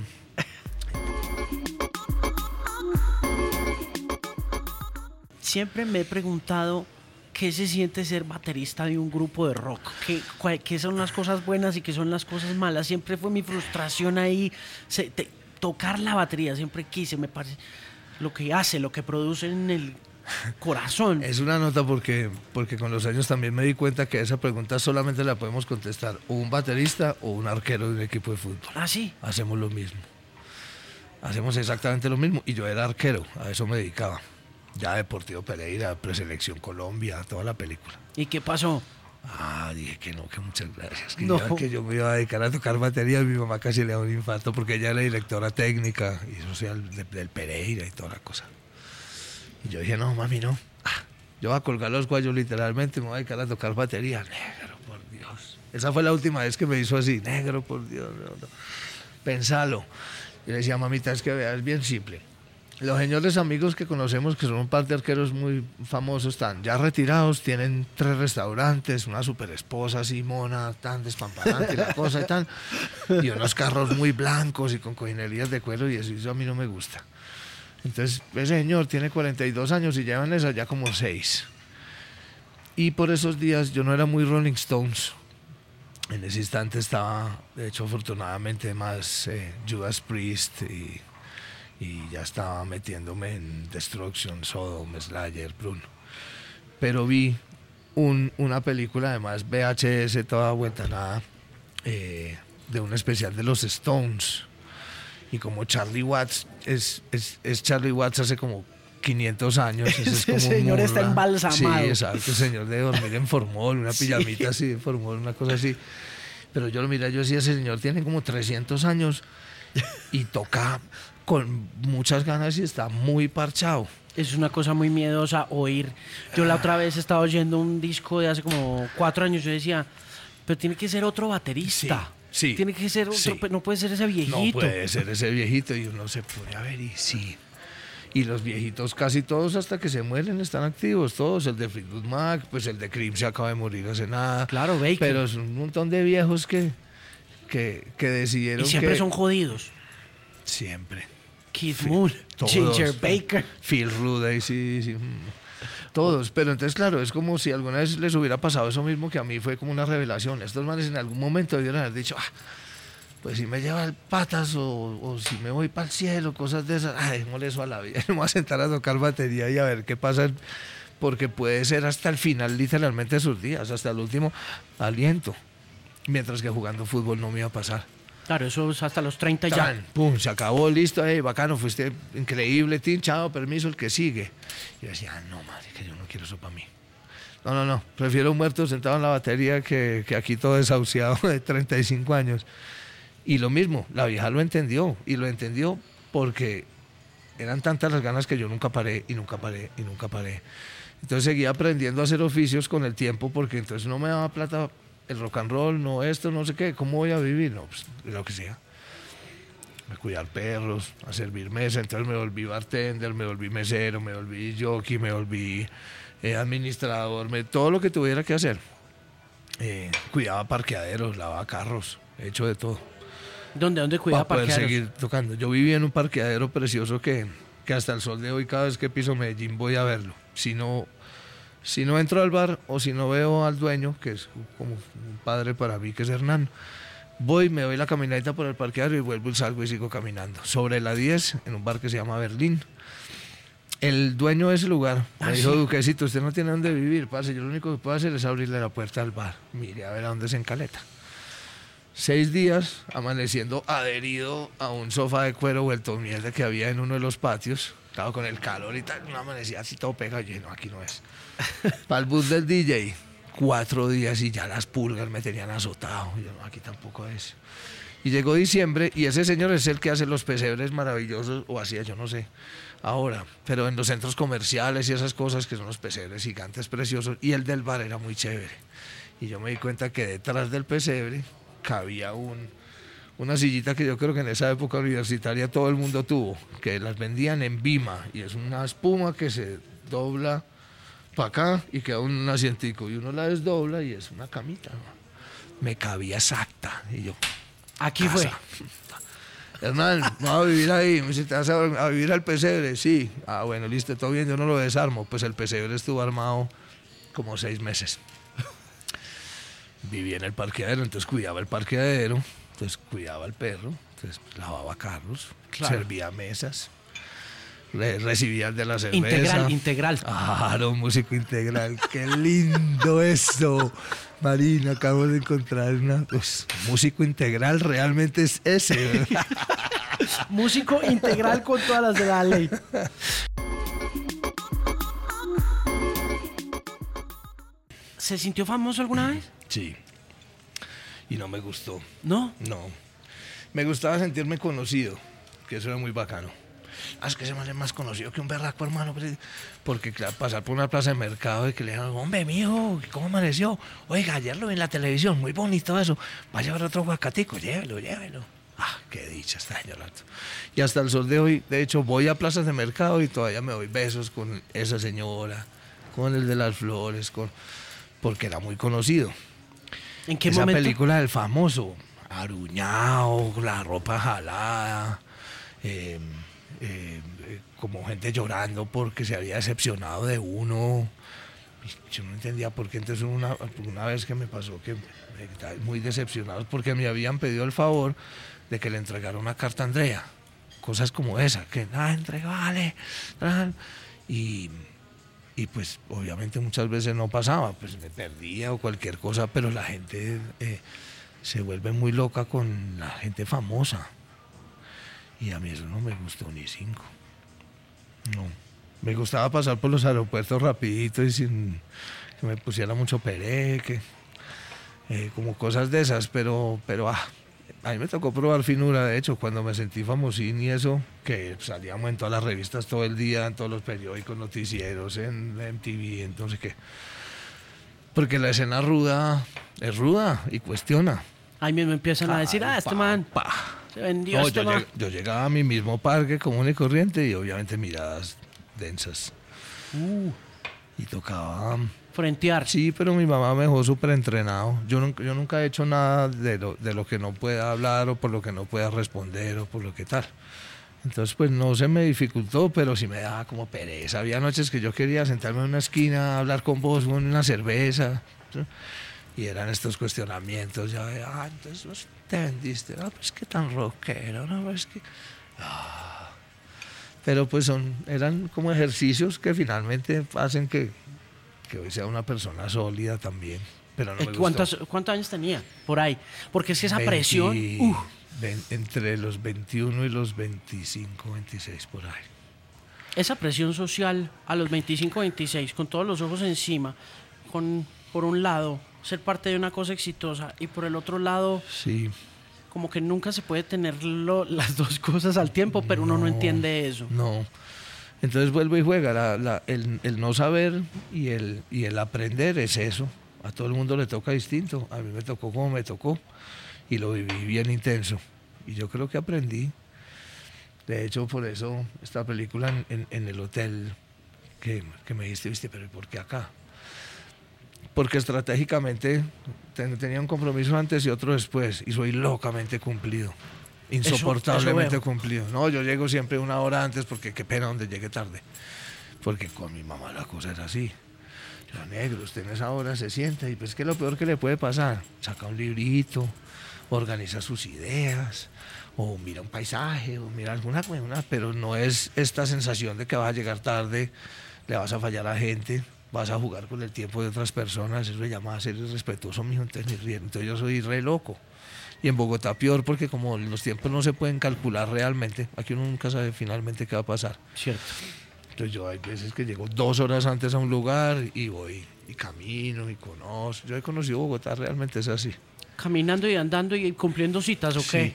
Speaker 1: Siempre me he preguntado qué se siente ser baterista de un grupo de rock. ¿Qué, cuál- qué son las cosas buenas y qué son las cosas malas? Siempre fue mi frustración ahí. se- te- tocar la batería, siempre quise, me parece. Lo que hace, lo que produce en el corazón.
Speaker 2: Es una nota porque, porque con los años también me di cuenta que esa pregunta solamente la podemos contestar o un baterista o un arquero de un equipo de fútbol.
Speaker 1: Ah, sí.
Speaker 2: Hacemos lo mismo. Hacemos exactamente lo mismo. Y yo era arquero, a eso me dedicaba. Ya Deportivo Pereira, Preselección Colombia, toda la película.
Speaker 1: ¿Y qué pasó?
Speaker 2: Ah, dije que no, que muchas gracias. Que,
Speaker 1: No.
Speaker 2: ya que yo me iba a dedicar a tocar batería y mi mamá casi le da un infarto porque ella era directora técnica y social de- del Pereira y toda la cosa. Y yo dije, no, mami, no. Ah, yo voy a colgar los guayos literalmente, me voy a dedicar a tocar batería. Negro, por Dios. Esa fue la última vez que me hizo así. Negro, por Dios. No, no. Pensalo. Y le decía, mamita, es que vea, es bien simple. Los señores amigos que conocemos, que son un par de arqueros muy famosos, están ya retirados, tienen tres restaurantes, una super esposa así mona, tan despamparante, y la cosa y tal, y unos carros muy blancos y con cojinerías de cuero, y eso, a mí no me gusta. Entonces, ese señor tiene 42 años y llevan esa ya como 6. Y por esos días yo no era muy Rolling Stones. En ese instante estaba, de hecho, afortunadamente más eh, Judas Priest y, y ya estaba metiéndome en Destruction, Sodom, Slayer, Bruno. Pero vi un- una película, además VHS, toda vuelta nada, eh, de un especial de los Stones. Y como Charlie Watts es, es, es Charlie Watts hace como 500 años. ese es como
Speaker 1: señor está embalsamado.
Speaker 2: Sí, exacto, el señor de dormir en formol, una [laughs]
Speaker 1: Sí.
Speaker 2: pijamita así de formol, una cosa así. Pero yo lo miré, yo decía, ese señor tiene como 300 años y toca con muchas ganas y está muy parchado.
Speaker 1: Es una cosa muy miedosa oír. Yo la otra vez estaba oyendo un disco de hace como cuatro años. Yo decía, pero tiene que ser otro baterista.
Speaker 2: Sí, sí,
Speaker 1: Tiene que ser otro,
Speaker 2: sí.
Speaker 1: no puede ser ese viejito.
Speaker 2: No puede ser ese viejito y uno se pone a ver y sí. Y los viejitos casi todos hasta que se mueren están activos, todos. El de Fleetwood Mac, pues el de Cream se acaba de morir hace nada.
Speaker 1: Claro, Baker.
Speaker 2: Pero es un montón de viejos que, que, que decidieron
Speaker 1: y siempre
Speaker 2: que...
Speaker 1: son jodidos.
Speaker 2: Siempre.
Speaker 1: Keith
Speaker 2: Sí,
Speaker 1: Moon,
Speaker 2: todos.
Speaker 1: Ginger Baker.
Speaker 2: Phil Rude, sí, sí. mm. Todos, pero entonces claro, es como si alguna vez les hubiera pasado eso mismo que a mí fue como una revelación. Estos manes en algún momento debieron haber dicho, ah, pues si me lleva el patas o, o si me voy para el cielo, cosas de esas, ay, démosle eso a la vida. [laughs] Me voy a sentar a tocar batería y a ver qué pasa, porque puede ser hasta el final literalmente de sus días, hasta el último aliento. Mientras que jugando fútbol no me iba a pasar.
Speaker 1: Claro, eso es hasta los 30 ya.
Speaker 2: Tan, pum, se acabó, listo, hey, bacano, fuiste increíble, tin, chao, permiso, el que sigue. Y yo decía, ah, no, madre, que yo no quiero eso para mí. No, no, no, prefiero un muerto sentado en la batería que, que aquí todo desahuciado de 35 años. Y lo mismo, la vieja lo entendió, y lo entendió porque eran tantas las ganas que yo nunca paré, y nunca paré, y nunca paré. Entonces seguía aprendiendo a hacer oficios con el tiempo, porque entonces no me daba plata el rock and roll, no esto, no sé qué, ¿cómo voy a vivir? No, pues lo que sea a cuidar perros, a servir mesa. Entonces me volví bartender, me volví mesero, me volví jockey, me volví eh, administrador, me- todo lo que tuviera que hacer. Eh, cuidaba parqueaderos, lavaba carros, he hecho de todo.
Speaker 1: ¿Dónde, dónde cuida
Speaker 2: para poder
Speaker 1: parqueaderos?
Speaker 2: seguir tocando. Yo vivía en un parqueadero precioso que, que hasta el sol de hoy, cada vez que piso Medellín, voy a verlo. Si no, si no entro al bar o si no veo al dueño, que es como un padre para mí, que es Hernán, voy, me doy la caminadita por el parqueadero y vuelvo y salgo y sigo caminando. Sobre la 10, en un bar que se llama Berlín. El dueño de ese lugar me
Speaker 1: Ah,
Speaker 2: dijo,
Speaker 1: ¿sí?
Speaker 2: Duquesito, usted no tiene dónde vivir, parce. Yo lo único que puedo hacer es abrirle la puerta al bar. Mire a ver a dónde se encaleta seis días amaneciendo adherido a un sofá de cuero vuelto mierda que había en uno de los patios. Estaba con el calor y tal, una amanecía así todo pegado. Yo, no, aquí no es. [laughs] Para el bus del DJ, cuatro días y ya las pulgas me tenían azotado. Yo, no, aquí tampoco es. Y llegó diciembre y ese señor es el que hace los pesebres maravillosos, o hacía, yo no sé, ahora, pero en los centros comerciales y esas cosas que son los pesebres gigantes preciosos. Y el del bar era muy chévere. Y yo me di cuenta que detrás del pesebre cabía un, una sillita que yo creo que en esa época universitaria todo el mundo tuvo, que las vendían en Bima y es una espuma que se dobla para acá y queda un asientico y uno la desdobla y es una camita. Me cabía exacta y yo,
Speaker 1: Aquí fue.
Speaker 2: Hernán, vamos a vivir ahí. Me dice, ¿te vas a, a vivir al pesebre? Sí. Ah, bueno, listo, todo bien, yo no lo desarmo. Pues el pesebre estuvo armado como seis meses. Vivía en el parqueadero, entonces cuidaba el parqueadero, entonces cuidaba al perro, entonces lavaba carros,
Speaker 1: Claro.
Speaker 2: servía mesas, re- recibía de la cerveza.
Speaker 1: Integral, integral.
Speaker 2: Claro, músico integral. Qué lindo [laughs] eso. Marina, acabo de encontrar una. pues, músico integral realmente es ese. ¿verdad? [laughs]
Speaker 1: Músico integral con todas las de la ley. ¿Se sintió famoso alguna vez?
Speaker 2: Sí. Y no me gustó.
Speaker 1: ¿No?
Speaker 2: No. Me gustaba sentirme conocido, que eso era muy bacano. Ah, es que ese man es más conocido que un berraco, hermano. Porque claro, pasar por una plaza de mercado y que le digan, hombre, mijo, ¿cómo amaneció? Oiga, ayer lo vi en la televisión, muy bonito eso. Va a llevar otro guacatico, llévelo, llévelo. Ah, qué dicha está, Lato. Y hasta el sol de hoy, de hecho, voy a plazas de mercado y todavía me doy besos con esa señora, con el de las flores, con porque era muy conocido.
Speaker 1: ¿En qué
Speaker 2: Esa
Speaker 1: momento?
Speaker 2: película del famoso, aruñado, la ropa jalada, eh, eh, como gente llorando porque se había decepcionado de uno. Yo no entendía por qué. Entonces una, una vez que me pasó que muy decepcionados porque me habían pedido el favor de que le entregara una carta a Andrea. Cosas como esa, que nada, entregale. tal. Y, y pues obviamente muchas veces no pasaba, pues me perdía o cualquier cosa, pero la gente eh, se vuelve muy loca con la gente famosa. Y a mí eso no me gustó ni cinco. No. Me gustaba pasar por los aeropuertos rapidito y sin que me pusiera mucho pereque, eh, como cosas de esas, pero, pero ah, a mí me tocó probar finura, de hecho, cuando me sentí famosín y eso, que salíamos en todas las revistas todo el día, en todos los periódicos, noticieros, en MTV, entonces qué. Porque la escena ruda es ruda y cuestiona.
Speaker 1: Ahí mismo empiezan a decir, ah, este
Speaker 2: Pa,
Speaker 1: man
Speaker 2: pa.
Speaker 1: se vendió
Speaker 2: No,
Speaker 1: este
Speaker 2: yo,
Speaker 1: man.
Speaker 2: lleg- yo llegaba a mi mismo parque común y corriente y obviamente miradas densas.
Speaker 1: Uh,
Speaker 2: Y tocaba...
Speaker 1: frentear.
Speaker 2: Sí, pero mi mamá me dejó súper entrenado. Yo nunca, yo nunca he hecho nada de lo, de lo que no pueda hablar o por lo que no pueda responder o por lo que tal. Entonces, pues no se me dificultó, pero sí me daba como pereza. Había noches que yo quería sentarme en una esquina, hablar con vos, con una cerveza. ¿sí? Y eran estos cuestionamientos. Ya, de, ah, entonces vos te vendiste. Ah, pues qué tan rockero, ¿no? Pues que... Ah. Pero pues son, eran como ejercicios que finalmente hacen que, que hoy sea una persona sólida también. Pero no me gustó.
Speaker 1: ¿Cuántos, ¿Cuántos años tenía? Por ahí. Porque es que esa
Speaker 2: 20
Speaker 1: presión. uh,
Speaker 2: ven- entre los 21 y los 25, 26 por ahí.
Speaker 1: esa presión social a los 25, 26, con todos los ojos encima, con por un lado ser parte de una cosa exitosa y por el otro lado
Speaker 2: Sí,
Speaker 1: como que nunca se puede tener lo- las dos cosas al tiempo, pero uno no entiende eso.
Speaker 2: no. Entonces vuelve y juega. el, no saber y el, y el aprender es eso. A todo el mundo le toca distinto. A mí me tocó como me tocó y lo viví bien intenso. Y yo creo que aprendí. De hecho, por eso esta película en, el hotel que, me dijiste, viste, pero ¿y por qué acá? Porque estratégicamente ten- tenía un compromiso antes y otro después y soy locamente cumplido. Insoportablemente cumplido. No, yo llego siempre una hora antes porque qué pena donde llegue tarde. Porque con mi mamá la cosa es así. Yo, negro, usted en esa hora se sienta y pues que lo peor que le puede pasar. Saca un librito, organiza sus ideas, o mira un paisaje, o mira alguna cosa, pero no es esta sensación de que vas a llegar tarde, le vas a fallar a la gente, vas a jugar con el tiempo de otras personas, eso se llama ser irrespetuoso, mijo, entonces ni. Entonces yo soy re loco. Y en Bogotá peor porque como los tiempos no se pueden calcular realmente, aquí uno nunca sabe finalmente qué va a pasar.
Speaker 1: Cierto.
Speaker 2: Entonces yo hay veces que llego dos horas antes a un lugar y voy y camino y conozco. Yo he conocido Bogotá, realmente es así.
Speaker 1: caminando y andando y cumpliendo citas, ¿o qué?
Speaker 2: Sí.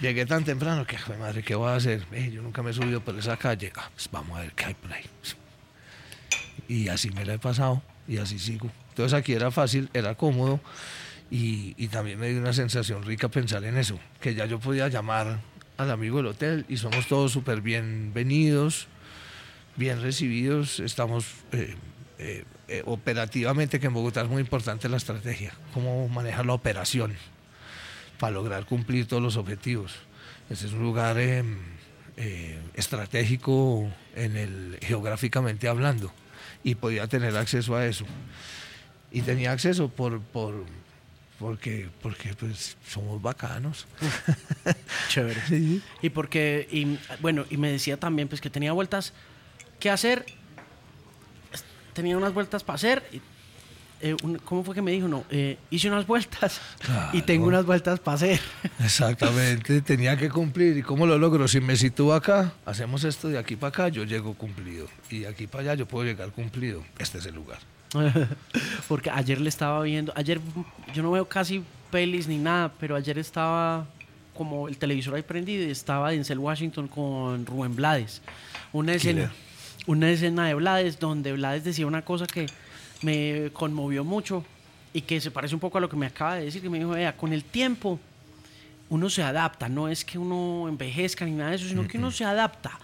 Speaker 2: Llegué tan temprano que, "Jue madre, ¿qué voy a hacer? Eh, yo nunca me he subido por esa calle. Ah, pues vamos a ver qué hay por ahí. Y así me la he pasado y así sigo. Entonces aquí era fácil, era cómodo y, también me dio una sensación rica pensar en eso, que ya yo podía llamar al amigo del hotel y somos todos súper bienvenidos, bien recibidos, estamos eh, eh, eh, operativamente, que en Bogotá es muy importante la estrategia, cómo manejar la operación para lograr cumplir todos los objetivos. Este es un lugar eh, estratégico en el, geográficamente hablando y podía tener acceso a eso. Y tenía acceso por, por, porque, porque pues, somos bacanos. [laughs]
Speaker 1: Chévere. Y porque, y, bueno, y me decía también pues que tenía vueltas que hacer, tenía unas vueltas para hacer. y, eh, un- ¿Cómo fue que me dijo? No, eh, hice unas vueltas y tengo
Speaker 2: Claro.
Speaker 1: unas vueltas para hacer. [laughs]
Speaker 2: Exactamente, tenía que cumplir. ¿Y cómo lo logro? Si me sitúo acá, hacemos esto de aquí para acá, yo llego cumplido. Y de aquí para allá yo puedo llegar cumplido. Este es el lugar. [laughs]
Speaker 1: Porque ayer le estaba viendo, ayer yo no veo casi pelis ni nada, pero ayer estaba como el televisor ahí prendido y estaba Denzel Washington con Rubén Blades. Una escena, una escena de Blades donde Blades decía una cosa que me conmovió mucho y que se parece un poco a lo que me acaba de decir, que me dijo, vea, con el tiempo uno se adapta, no es que uno envejezca ni nada de eso, sino que uno se adapta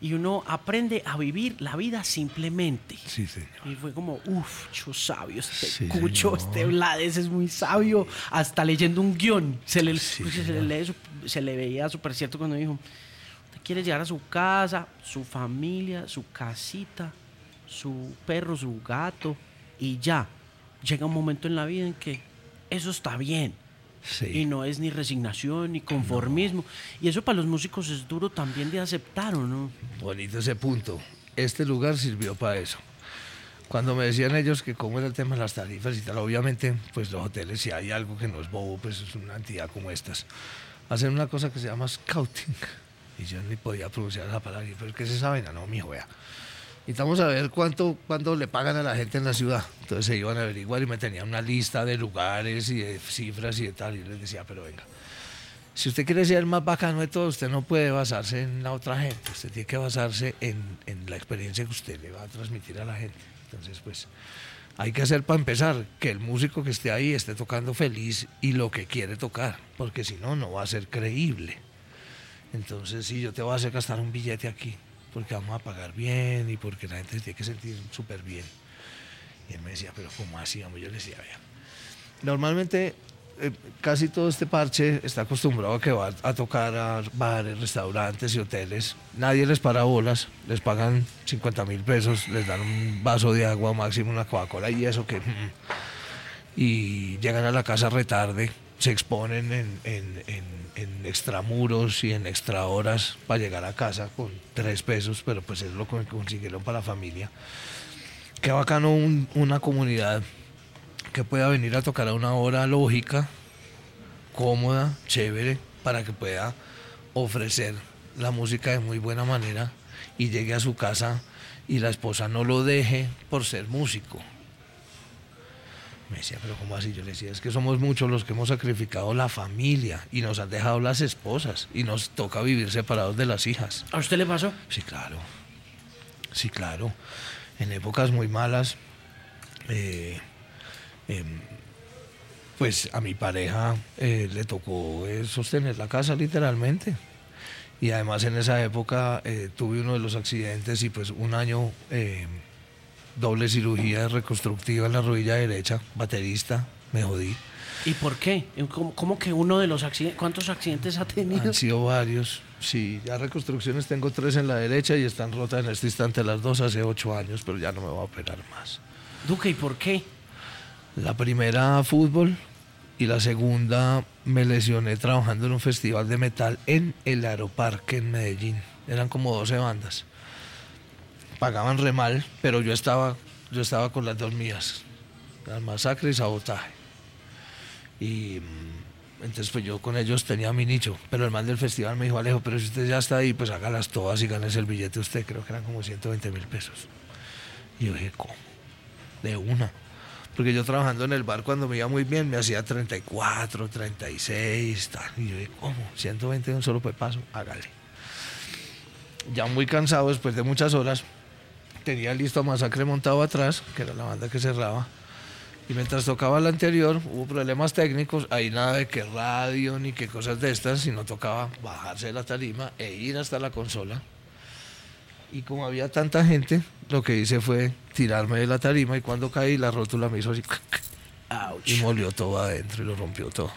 Speaker 1: y uno aprende a vivir la vida simplemente.
Speaker 2: Sí, señor.
Speaker 1: Y fue como, uff, yo sabio, este
Speaker 2: Sí,
Speaker 1: cucho,
Speaker 2: señor.
Speaker 1: este Blades es muy sabio. Hasta leyendo un guion, se le,
Speaker 2: Sí,
Speaker 1: pues, se le,
Speaker 2: señor.
Speaker 1: lee su- se le veía súper cierto cuando dijo, usted quiere llegar a su casa, su familia, su casita, su perro, su gato, y ya. Llega un momento en la vida en que eso está bien.
Speaker 2: Sí.
Speaker 1: Y no es ni resignación ni conformismo. Y eso para los músicos es duro también de aceptar, ¿o no?
Speaker 2: Bonito ese punto. Este lugar sirvió para eso. Cuando me decían ellos que cómo era el tema de las tarifas y tal, obviamente, pues los hoteles, si hay algo que no es bobo, pues es una entidad como estas. Hacen una cosa que se llama scouting. Y yo ni podía pronunciar esa palabra. Y, Pero ¿qué es esa vaina? No, mijo, vea. Necesitamos saber cuánto, cuánto le pagan a la gente en la ciudad. Entonces se iban a averiguar y me tenían una lista de lugares y de cifras y de tal. Y les decía, pero venga, si usted quiere ser el más bacano de todo, usted no puede basarse en la otra gente. Usted tiene que basarse en, en la experiencia que usted le va a transmitir a la gente. Entonces, pues, hay que hacer para empezar que el músico que esté ahí esté tocando feliz y lo que quiere tocar. Porque si no, no va a ser creíble. Entonces, sí, yo te voy a hacer gastar un billete aquí, porque vamos a pagar bien y porque la gente tiene que sentir súper bien. Y él me decía, pero ¿cómo así? hombre?". Yo le decía, vea, normalmente eh, casi todo este parche está acostumbrado a que va a tocar a bares, restaurantes y hoteles. Nadie les para bolas, les pagan 50 mil pesos, les dan un vaso de agua, máximo una Coca-Cola y eso que... mm, y llegan a la casa retarde, se exponen en, en, en- en extramuros y en extra horas para llegar a casa con tres pesos, pero pues es lo que consiguieron para la familia. Qué bacano un- una comunidad que pueda venir a tocar a una hora lógica, cómoda, chévere, para que pueda ofrecer la música de muy buena manera y llegue a su casa y la esposa no lo deje por ser músico. Me decía, pero ¿cómo así? Yo le decía, es que somos muchos los que hemos sacrificado la familia y nos han dejado las esposas y nos toca vivir separados de las hijas.
Speaker 1: ¿A usted le pasó?
Speaker 2: Sí, claro. Sí, claro. En épocas muy malas, eh, em, pues a mi pareja eh, le tocó eh, sostener la casa literalmente. Y además en esa época tuve uno de los accidentes y pues un año eh, doble cirugía reconstructiva en la rodilla derecha, baterista, me jodí.
Speaker 1: ¿Y por qué? ¿Cómo, cómo que uno de los accidentes, cuántos accidentes ha tenido?
Speaker 2: Han sido varios. Sí, ya reconstrucciones tengo tres en la derecha y están rotas en este instante las dos hace ocho años, pero ya no me voy a operar más.
Speaker 1: Duque, ¿y por qué?
Speaker 2: La primera fútbol y la segunda me lesioné trabajando en un festival de metal en el Aeroparque en Medellín. Eran como 12 bandas. Pagaban re mal, pero yo estaba, yo estaba con las dos mías. Las masacre y sabotaje. Y mm, entonces pues yo con ellos tenía mi nicho. Pero el man del festival me dijo, Alejo, pero si usted ya está ahí, pues hágalas todas y ganes el billete usted. Creo que eran como 120 mil pesos. Y yo dije, ¿cómo? De una. Porque yo trabajando en el bar cuando me iba muy bien me hacía 34, 36, tal. Y yo, ¿cómo? 120 de un solo paso, hágale. Ya muy cansado después de muchas horas, tenía listo a Masacre montado atrás, que era la banda que cerraba. Y mientras tocaba la anterior, hubo problemas técnicos, ahí nada de que radio ni que cosas de estas, sino tocaba bajarse de la tarima e ir hasta la consola. Y como había tanta gente, lo que hice fue tirarme de la tarima y cuando caí la rótula me hizo así [laughs] y molió todo adentro y lo rompió todo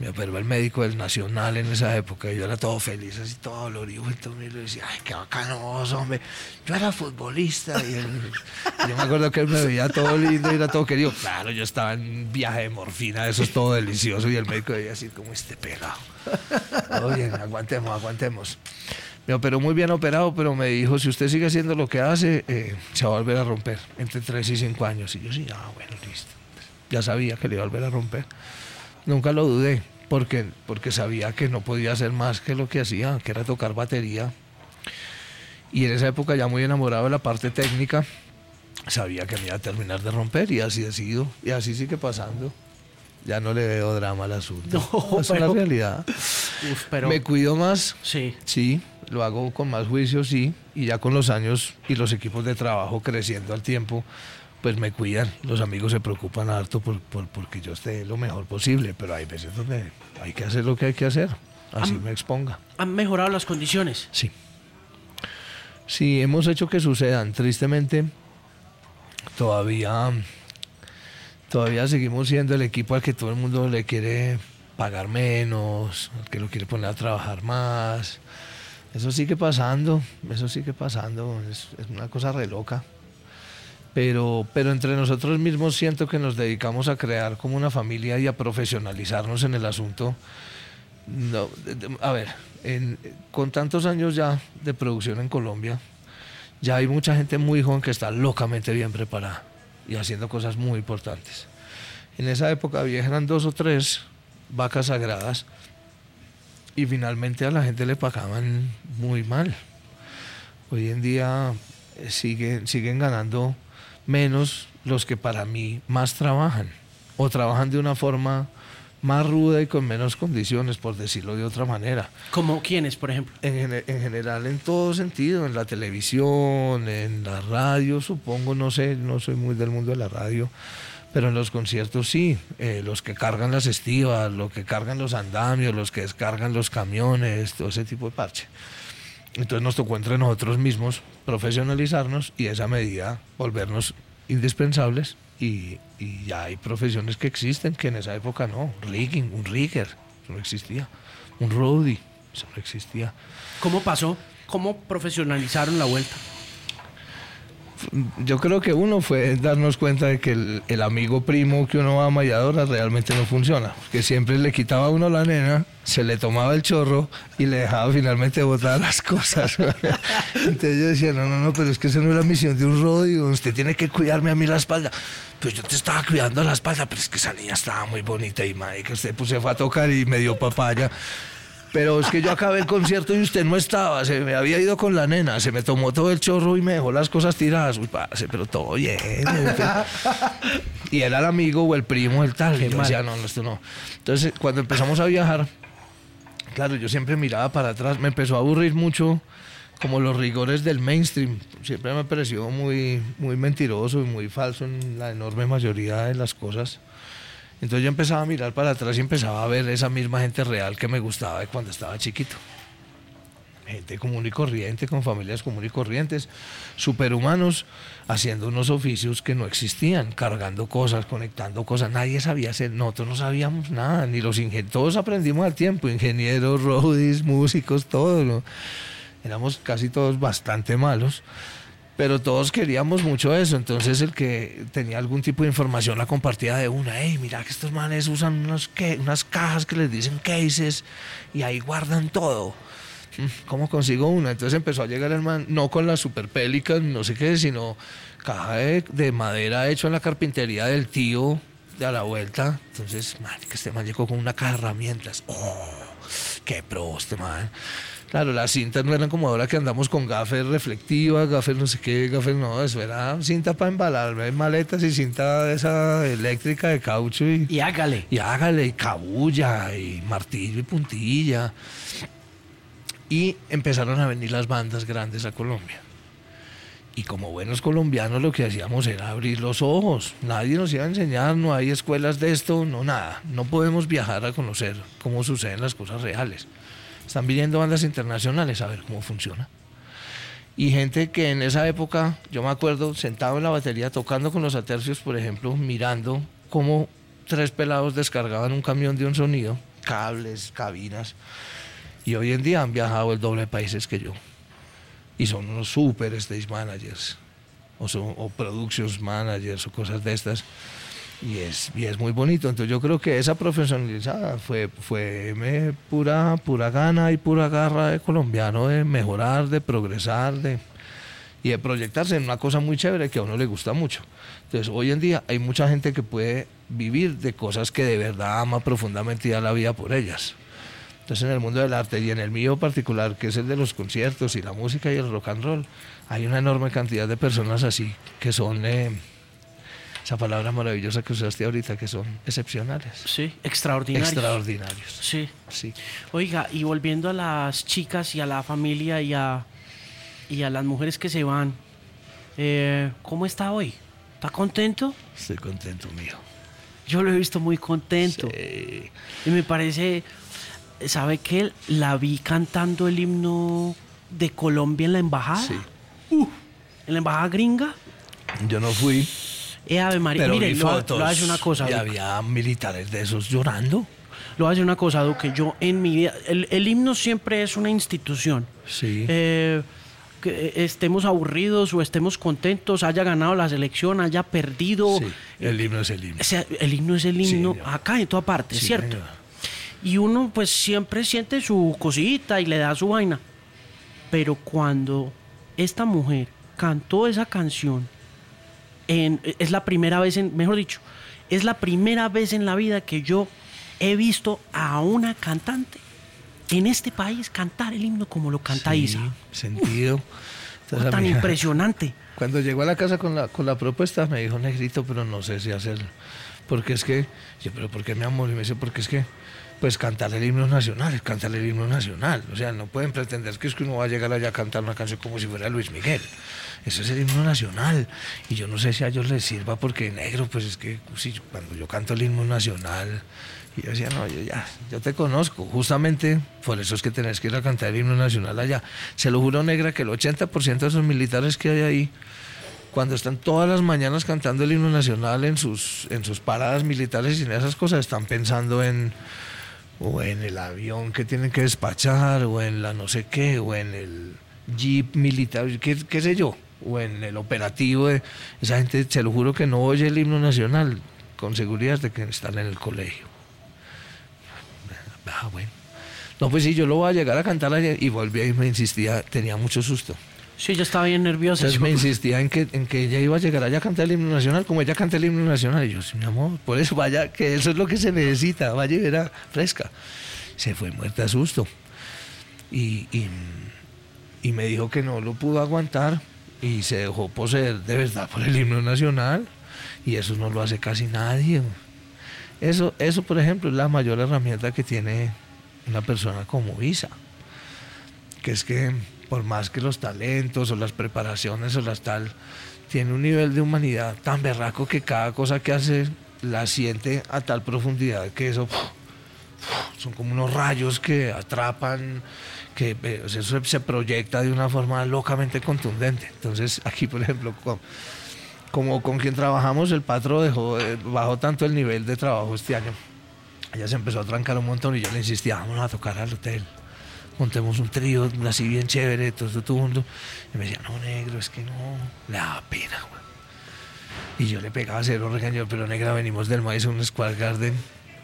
Speaker 2: me operó el médico del Nacional en esa época y yo era todo feliz, así todo dolorido. Y le decía, ay, qué bacano hombre. Yo era futbolista y yo me acuerdo que él me veía todo lindo y era todo querido. Claro, yo estaba en viaje de morfina, eso es todo delicioso y el médico decía así como este pegado. Todo bien, aguantemos, aguantemos. Me operó muy bien operado, pero me dijo, si usted sigue haciendo lo que hace, eh, se va a volver a romper entre 3 y 5 años. Y yo sí, ah, bueno, listo. Ya sabía que le iba a volver a romper. Nunca lo dudé, porque, porque sabía que no podía hacer más que lo que hacía, que era tocar batería. Y en esa época ya muy enamorado de la parte técnica, sabía que me iba a terminar de romper y así ha sido. Y así sigue pasando. Ya no le veo drama al asunto. [laughs] No, es la realidad. Me cuido más.
Speaker 1: Sí.
Speaker 2: Sí, lo hago con más juicio, sí. Y ya con los años y los equipos de trabajo creciendo al tiempo, pues me cuidan. Los amigos se preocupan harto por, por, porque yo esté lo mejor posible, pero hay veces donde hay que hacer lo que hay que hacer, así me exponga.
Speaker 1: ¿Han mejorado las condiciones?
Speaker 2: Sí. Sí, hemos hecho que sucedan. Tristemente, todavía, todavía seguimos siendo el equipo al que todo el mundo le quiere pagar menos, al que lo quiere poner a trabajar más. Eso sigue pasando, eso sigue pasando, es, es una cosa re loca pero, pero entre nosotros mismos siento que nos dedicamos a crear como una familia y a profesionalizarnos en el asunto. No, a ver, con tantos años ya de producción en Colombia, ya hay mucha gente muy joven que está locamente bien preparada y haciendo cosas muy importantes. En esa época vieja eran dos o tres vacas sagradas y finalmente a la gente le pagaban muy mal. Hoy en día eh, siguen, siguen ganando menos los que para mí más trabajan o trabajan de una forma más ruda y con menos condiciones, por decirlo de otra manera.
Speaker 1: ¿Como quiénes, por ejemplo?
Speaker 2: En, general, en todo sentido, en la televisión, en la radio, supongo, no sé, no soy muy del mundo de la radio, pero en los conciertos sí, eh, los que cargan las estivas, los que cargan los andamios, los que descargan los camiones, todo ese tipo de parche. Entonces nos tocó entre nosotros mismos profesionalizarnos y esa medida volvernos indispensables y, ya hay profesiones que existen que en esa época no. Rigging, un rigger, eso no existía. Un roadie, eso no existía.
Speaker 1: ¿Cómo pasó? ¿Cómo profesionalizaron la vuelta?
Speaker 2: Yo creo que uno fue darnos cuenta de que el, amigo primo que uno ama y adora realmente no funciona. Que siempre le quitaba a uno la nena, se le tomaba el chorro y le dejaba finalmente botar las cosas. [laughs] Entonces yo decía, no, no, no, pero es que esa no es la misión de un rodeo, usted tiene que cuidarme a mí la espalda. Pues yo te estaba cuidando la espalda, pero es que esa niña estaba muy bonita y madre, que usted pues, se fue a tocar y me dio papaya. Pero es que yo acabé el concierto y usted no estaba, se me había ido con la nena, se me tomó todo el chorro y me dejó las cosas tiradas. Uy, pase, pero todo bien. y era el amigo o el primo, el tal. Y yo decía, no, no, esto no. Entonces, cuando empezamos a viajar, claro, yo siempre miraba para atrás, me empezó a aburrir mucho como los rigores del mainstream. Siempre me pareció muy, muy mentiroso y muy falso en la enorme mayoría de las cosas. Entonces yo empezaba a mirar para atrás y empezaba a ver esa misma gente real que me gustaba de cuando estaba chiquito. Gente común y corriente, con familias común y corrientes, superhumanos, haciendo unos oficios que no existían, cargando cosas, conectando cosas. Nadie sabía hacer, nosotros no sabíamos nada, ni los ingenieros, todos aprendimos al tiempo, ingenieros, roadies, músicos, todos. Éramos casi todos bastante malos pero todos queríamos mucho eso. Entonces el que tenía algún tipo de información la compartía de una. Hey, mira que estos manes usan unos unas cajas que les dicen cases y ahí guardan todo. Mm, ¿Cómo consigo una? Entonces empezó a llegar el man, no con la super no sé qué, sino caja de, madera hecho en la carpintería del tío de a la vuelta. Entonces, man, que este man llegó con una caja de herramientas. ¡Oh! ¡Qué pro este man! Claro, las cintas no eran como ahora que andamos con gafes reflectivas, gafes no sé qué, gafes no, eso era cinta para embalar maletas y cinta de esa eléctrica de caucho y,
Speaker 1: Y hágale.
Speaker 2: y hágale, y cabulla, y martillo y puntilla. Y empezaron a venir las bandas grandes a Colombia. Y como buenos colombianos lo que hacíamos era abrir los ojos. Nadie nos iba a enseñar, no hay escuelas de esto, no nada. No podemos viajar a conocer cómo suceden las cosas reales. Están viniendo bandas internacionales a ver cómo funciona. Y gente que en esa época, yo me acuerdo, sentado en la batería tocando con los atercios, por ejemplo, mirando cómo tres pelados descargaban un camión de un sonido, cables, cabinas. Y hoy en día han viajado el doble de países que yo. Y son unos super stage managers, o, son, productions managers, o cosas de estas. Y es, y es muy bonito. Entonces yo creo que esa profesionalizada fue, fue pura, pura gana y pura garra de colombiano de mejorar, de progresar, de, y de proyectarse en una cosa muy chévere que a uno le gusta mucho. Entonces hoy en día hay mucha gente que puede vivir de cosas que de verdad ama profundamente y da la vida por ellas. Entonces en el mundo del arte y en el mío particular, que es el de los conciertos y la música y el rock and roll, hay una enorme cantidad de personas así que son... Eh, esa palabra maravillosa que usaste ahorita, que son excepcionales.
Speaker 1: Sí, extraordinarios.
Speaker 2: Extraordinarios.
Speaker 1: Sí.
Speaker 2: Sí.
Speaker 1: Oiga, y volviendo a las chicas y a la familia y a, y a las mujeres que se van, eh, ¿cómo está hoy? ¿Está contento?
Speaker 2: Estoy contento, mío.
Speaker 1: Yo lo he visto muy contento.
Speaker 2: Sí.
Speaker 1: Y me parece, ¿sabe qué? La vi cantando el himno de Colombia en la embajada.
Speaker 2: Sí.
Speaker 1: En la embajada gringa.
Speaker 2: Yo no fui,
Speaker 1: Eh, Ave María.
Speaker 2: pero vi
Speaker 1: lo,
Speaker 2: fotos.
Speaker 1: lo hace una cosa.
Speaker 2: y
Speaker 1: Duque.
Speaker 2: había militares de esos llorando.
Speaker 1: Lo hace una cosa, Duque. Yo en mi vida. El, el himno siempre es una institución.
Speaker 2: Sí.
Speaker 1: Eh, que estemos aburridos o estemos contentos, haya ganado la selección, haya perdido.
Speaker 2: Sí, el himno es el himno.
Speaker 1: O sea, el himno es el himno acá en toda parte,
Speaker 2: Sí,
Speaker 1: ¿cierto?
Speaker 2: señor.
Speaker 1: Y uno pues siempre siente su cosita y le da su vaina. Pero cuando esta mujer cantó esa canción, en- es la primera vez, en, mejor dicho, es la primera vez en la vida que yo he visto a una cantante en este país cantar el himno como lo canta
Speaker 2: Sí,
Speaker 1: Isa.
Speaker 2: Sentido.
Speaker 1: Tan impresionante.
Speaker 2: Cuando llegó a la casa con la, con la propuesta, me dijo, negrito, pero no sé si hacerlo. Porque es que, yo, pero ¿por qué mi amor? Y me dice, porque es que, pues cantar el himno nacional, cantar el himno nacional. O sea, no pueden pretender que es que uno va a llegar allá a cantar una canción como si fuera Luis Miguel. Eso es el himno nacional. Y yo no sé si a ellos les sirva porque negro, pues es que si cuando yo canto el himno nacional, y yo decía, no, yo ya, yo te conozco. Justamente por eso es que tenés que ir a cantar el himno nacional allá. Se lo juro, negra, que el 80% de esos militares que hay ahí, cuando están todas las mañanas cantando el himno nacional en sus, en sus paradas militares y en esas cosas, están pensando en o en el avión que tienen que despachar, o en la no sé qué, o en el jeep militar, qué, qué sé yo, o en el operativo. de- esa gente, se lo juro que no oye el himno nacional, con seguridad de que están en el colegio. Ah, bueno. No, pues sí, yo lo voy a llegar a cantar allá, y volví y me insistía, tenía mucho susto.
Speaker 1: Sí, yo estaba bien nerviosa.
Speaker 2: Entonces me insistía en que, en que ella iba a llegar allá a cantar el himno nacional, como ella canta el himno nacional. Y yo, sí, mi amor, por eso vaya, que eso es lo que se necesita, vaya y verá, fresca. Se fue muerta de susto. Y, y, y me dijo que no lo pudo aguantar y se dejó poseer de verdad por el himno nacional. Y eso no lo hace casi nadie. Eso, eso, por ejemplo, es la mayor herramienta que tiene una persona como Isa que es que por más que los talentos o las preparaciones o las tal, tiene un nivel de humanidad tan berraco que cada cosa que hace la siente a tal profundidad que eso son como unos rayos que atrapan, que eh, eso se proyecta de una forma locamente contundente. Entonces aquí, por ejemplo, como con quien trabajamos, el patro eh, bajó tanto el nivel de trabajo este año. Ella se empezó a trancar un montón y yo le insistía, vámonos a tocar al hotel montemos un trío así bien chévere, todo, todo, el mundo. Y me decía, no, negro, es que no, le da pena, güey. Y yo le pegaba cero regaño, pero negra, venimos del Madison Square Garden,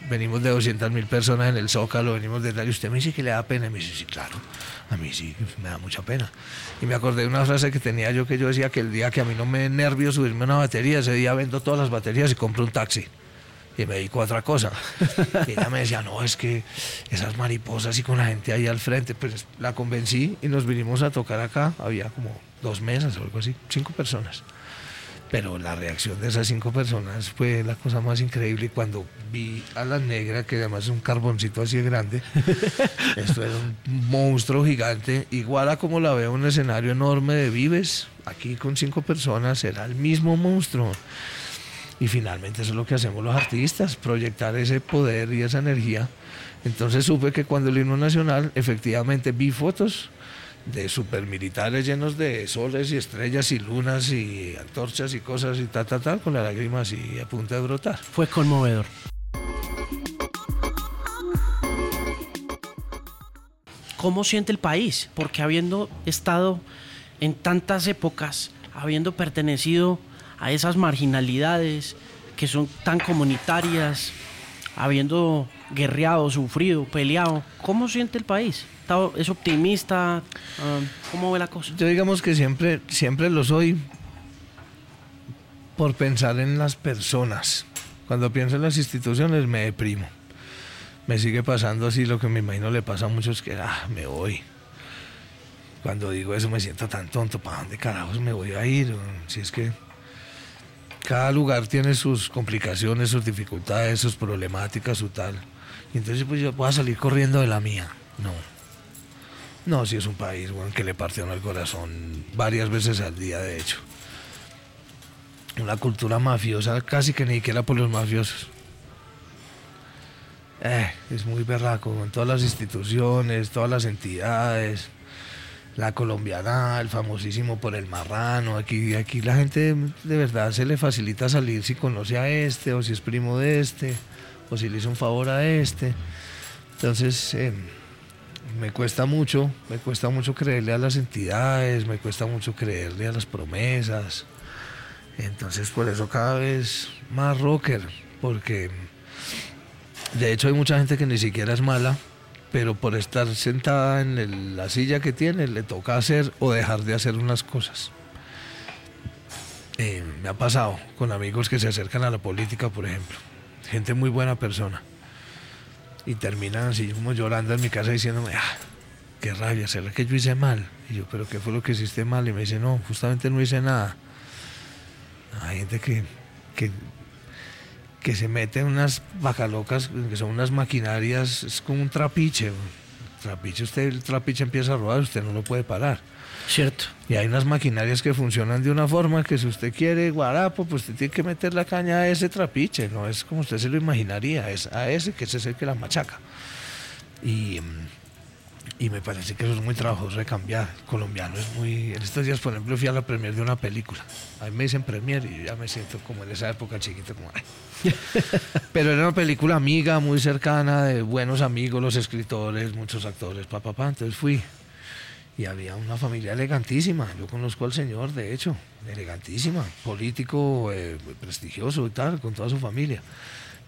Speaker 2: venimos de 200 mil personas en el Zócalo, venimos de tal, y usted me dice que le da pena. Y me dice, sí, claro, a mí sí, me da mucha pena. Y me acordé de una frase que tenía yo que yo decía que el día que a mí no me nervio subirme una batería, ese día vendo todas las baterías y compro un taxi. Y me dedico a otra cosa. Y ella me decía, no, es que esas mariposas y con la gente ahí al frente, pues la convencí y nos vinimos a tocar acá. Había como dos mesas o algo así, cinco personas. Pero la reacción de esas cinco personas fue la cosa más increíble. Y cuando vi a la negra, que además es un carboncito así de grande, [laughs] esto era un monstruo gigante, igual a como la veo en un escenario enorme de Vives, aquí con cinco personas, era el mismo monstruo. Y finalmente eso es lo que hacemos los artistas, proyectar ese poder y esa energía. Entonces supe que cuando el himno nacional, efectivamente vi fotos de supermilitares llenos de soles y estrellas y lunas y antorchas y cosas y tal, tal, tal, con las lágrimas y a punto de brotar.
Speaker 1: Fue conmovedor. ¿Cómo siente el país? Porque habiendo estado en tantas épocas, habiendo pertenecido a esas marginalidades que son tan comunitarias, habiendo guerreado, sufrido, peleado, ¿cómo siente el país? ¿Es optimista? Ah, ¿Cómo ve la cosa?
Speaker 2: Yo digamos que siempre, siempre lo soy por pensar en las personas. Cuando pienso en las instituciones me deprimo. Me sigue pasando así lo que me imagino le pasa a muchos que ah, me voy. Cuando digo eso me siento tan tonto, ¿para dónde carajos me voy a ir? Si es que cada lugar tiene sus complicaciones, sus dificultades, sus problemáticas, su tal. Y entonces pues yo voy a salir corriendo de la mía. No. No, si es un país que le partió el corazón varias veces al día, de hecho. Una cultura mafiosa, casi que ni siquiera por los mafiosos. Eh, es muy berraco, con todas las instituciones, todas las entidades la colombiana, el famosísimo por el marrano. Aquí, aquí la gente de verdad se le facilita salir si conoce a este, o si es primo de este, o si le hizo un favor a este. Entonces, eh, me cuesta mucho, me cuesta mucho creerle a las entidades, me cuesta mucho creerle a las promesas. Entonces, por eso cada vez más rocker, porque de hecho hay mucha gente que ni siquiera es mala, pero por estar sentada en la silla que tiene le toca hacer o dejar de hacer unas cosas. Eh, me ha pasado con amigos que se acercan a la política, por ejemplo, gente muy buena persona, y terminan así como llorando en mi casa diciéndome, ah, qué rabia, ¿será que yo hice mal? Y yo, pero ¿qué fue lo que hiciste mal? Y me dice, no, justamente no hice nada. Hay gente que, que que se mete en unas bacalocas, que son unas maquinarias, es como un trapiche. Trapiche, usted el trapiche empieza a rodar, usted no lo puede parar.
Speaker 1: Cierto.
Speaker 2: Y hay unas maquinarias que funcionan de una forma que si usted quiere guarapo, pues usted tiene que meter la caña a ese trapiche, no es como usted se lo imaginaría, es a ese que ese es el que la machaca. Y, y me parece que eso es muy trabajoso de cambiar. colombiano es muy. En estos días, por ejemplo, fui a la premier de una película. A mí me dicen premier y ya me siento como en esa época chiquito, como. [laughs] Pero era una película amiga, muy cercana, de buenos amigos, los escritores, muchos actores, papá, papá. Entonces fui y había una familia elegantísima. Yo conozco al señor, de hecho, elegantísima, político, eh, prestigioso y tal, con toda su familia.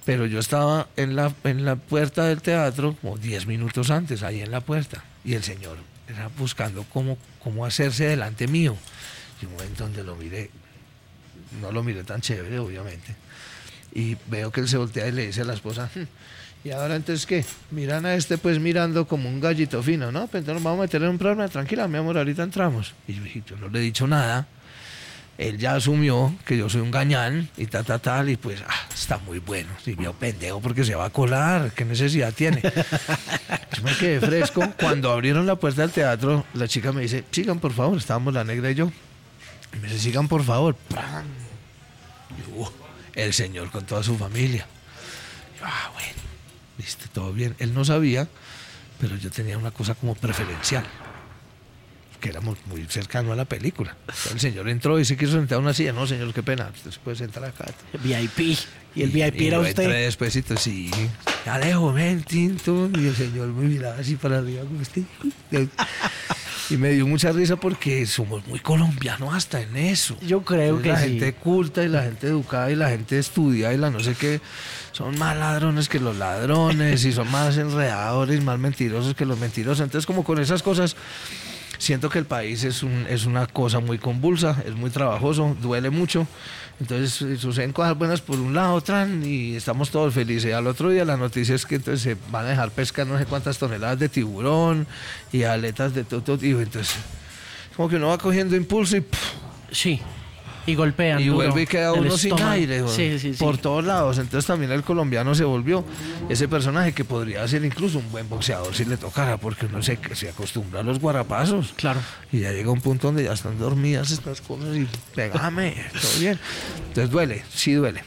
Speaker 2: Pero yo estaba en la, en la puerta del teatro como 10 minutos antes, ahí en la puerta, y el señor era buscando cómo, cómo hacerse delante mío. Y un momento donde lo miré, no lo miré tan chévere, obviamente y veo que él se voltea y le dice a la esposa, hmm, y ahora entonces qué, miran a este pues mirando como un gallito fino, ¿no? Pues entonces vamos a meter en un problema, tranquila, mi amor, ahorita entramos. Y yo yo no le he dicho nada, él ya asumió que yo soy un gañán y tal, tal, tal, y pues ah, está muy bueno. Y vio pendejo porque se va a colar, ¿qué necesidad tiene? [laughs] yo me quedé fresco. Cuando abrieron la puerta del teatro, la chica me dice, sigan por favor, estábamos la negra y yo. Y me dice, sigan por favor. Y yo, el Señor con toda su familia. ah, bueno, viste, todo bien. Él no sabía, pero yo tenía una cosa como preferencial, que éramos muy cercanos a la película. el Señor entró y se quiso sentar a una silla. No, Señor, qué pena, usted se puede sentar acá.
Speaker 1: VIP. Y el VIP era usted.
Speaker 2: Entré despuésito, sí. Alejo, ven, tinto. Y el Señor me miraba así para arriba como este. Y me dio mucha risa porque somos muy colombianos hasta en eso.
Speaker 1: Yo creo que
Speaker 2: la gente culta y la gente educada y la gente estudiada y la no sé qué son más ladrones que los ladrones y son más enredadores, más mentirosos que los mentirosos. Entonces como con esas cosas siento que el país es, un, es una cosa muy convulsa, es muy trabajoso, duele mucho. Entonces eh, suceden cosas buenas por un lado, tran, y estamos todos felices. Al otro día la noticia es que entonces se van a dejar pescar no sé cuántas toneladas de tiburón y aletas de todo, todo. Y entonces, como que uno va cogiendo impulso y, ¡puf!
Speaker 1: Sí. Y golpean.
Speaker 2: y vuelve y queda uno sin aire, güey,
Speaker 1: Sí, sí, sí.
Speaker 2: por todos lados. Entonces también el colombiano se volvió ese personaje que podría ser incluso un buen boxeador si le tocara, porque uno se, se acostumbra a los guarapazos.
Speaker 1: Claro.
Speaker 2: Y ya llega un punto donde ya están dormidas estas cosas y pegame, todo bien. Entonces duele, sí duele.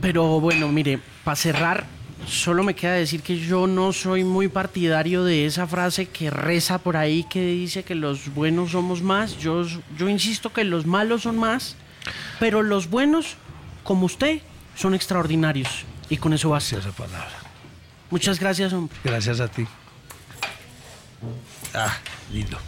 Speaker 1: Pero bueno, mire, para cerrar, solo me queda decir que yo no soy muy partidario de esa frase que reza por ahí que dice que los buenos somos más. Yo, yo insisto que los malos son más, pero los buenos, como usted, son extraordinarios. Y con eso basta.
Speaker 2: Esa palabra.
Speaker 1: Muchas gracias, hombre.
Speaker 2: Gracias a ti. Ah, lindo.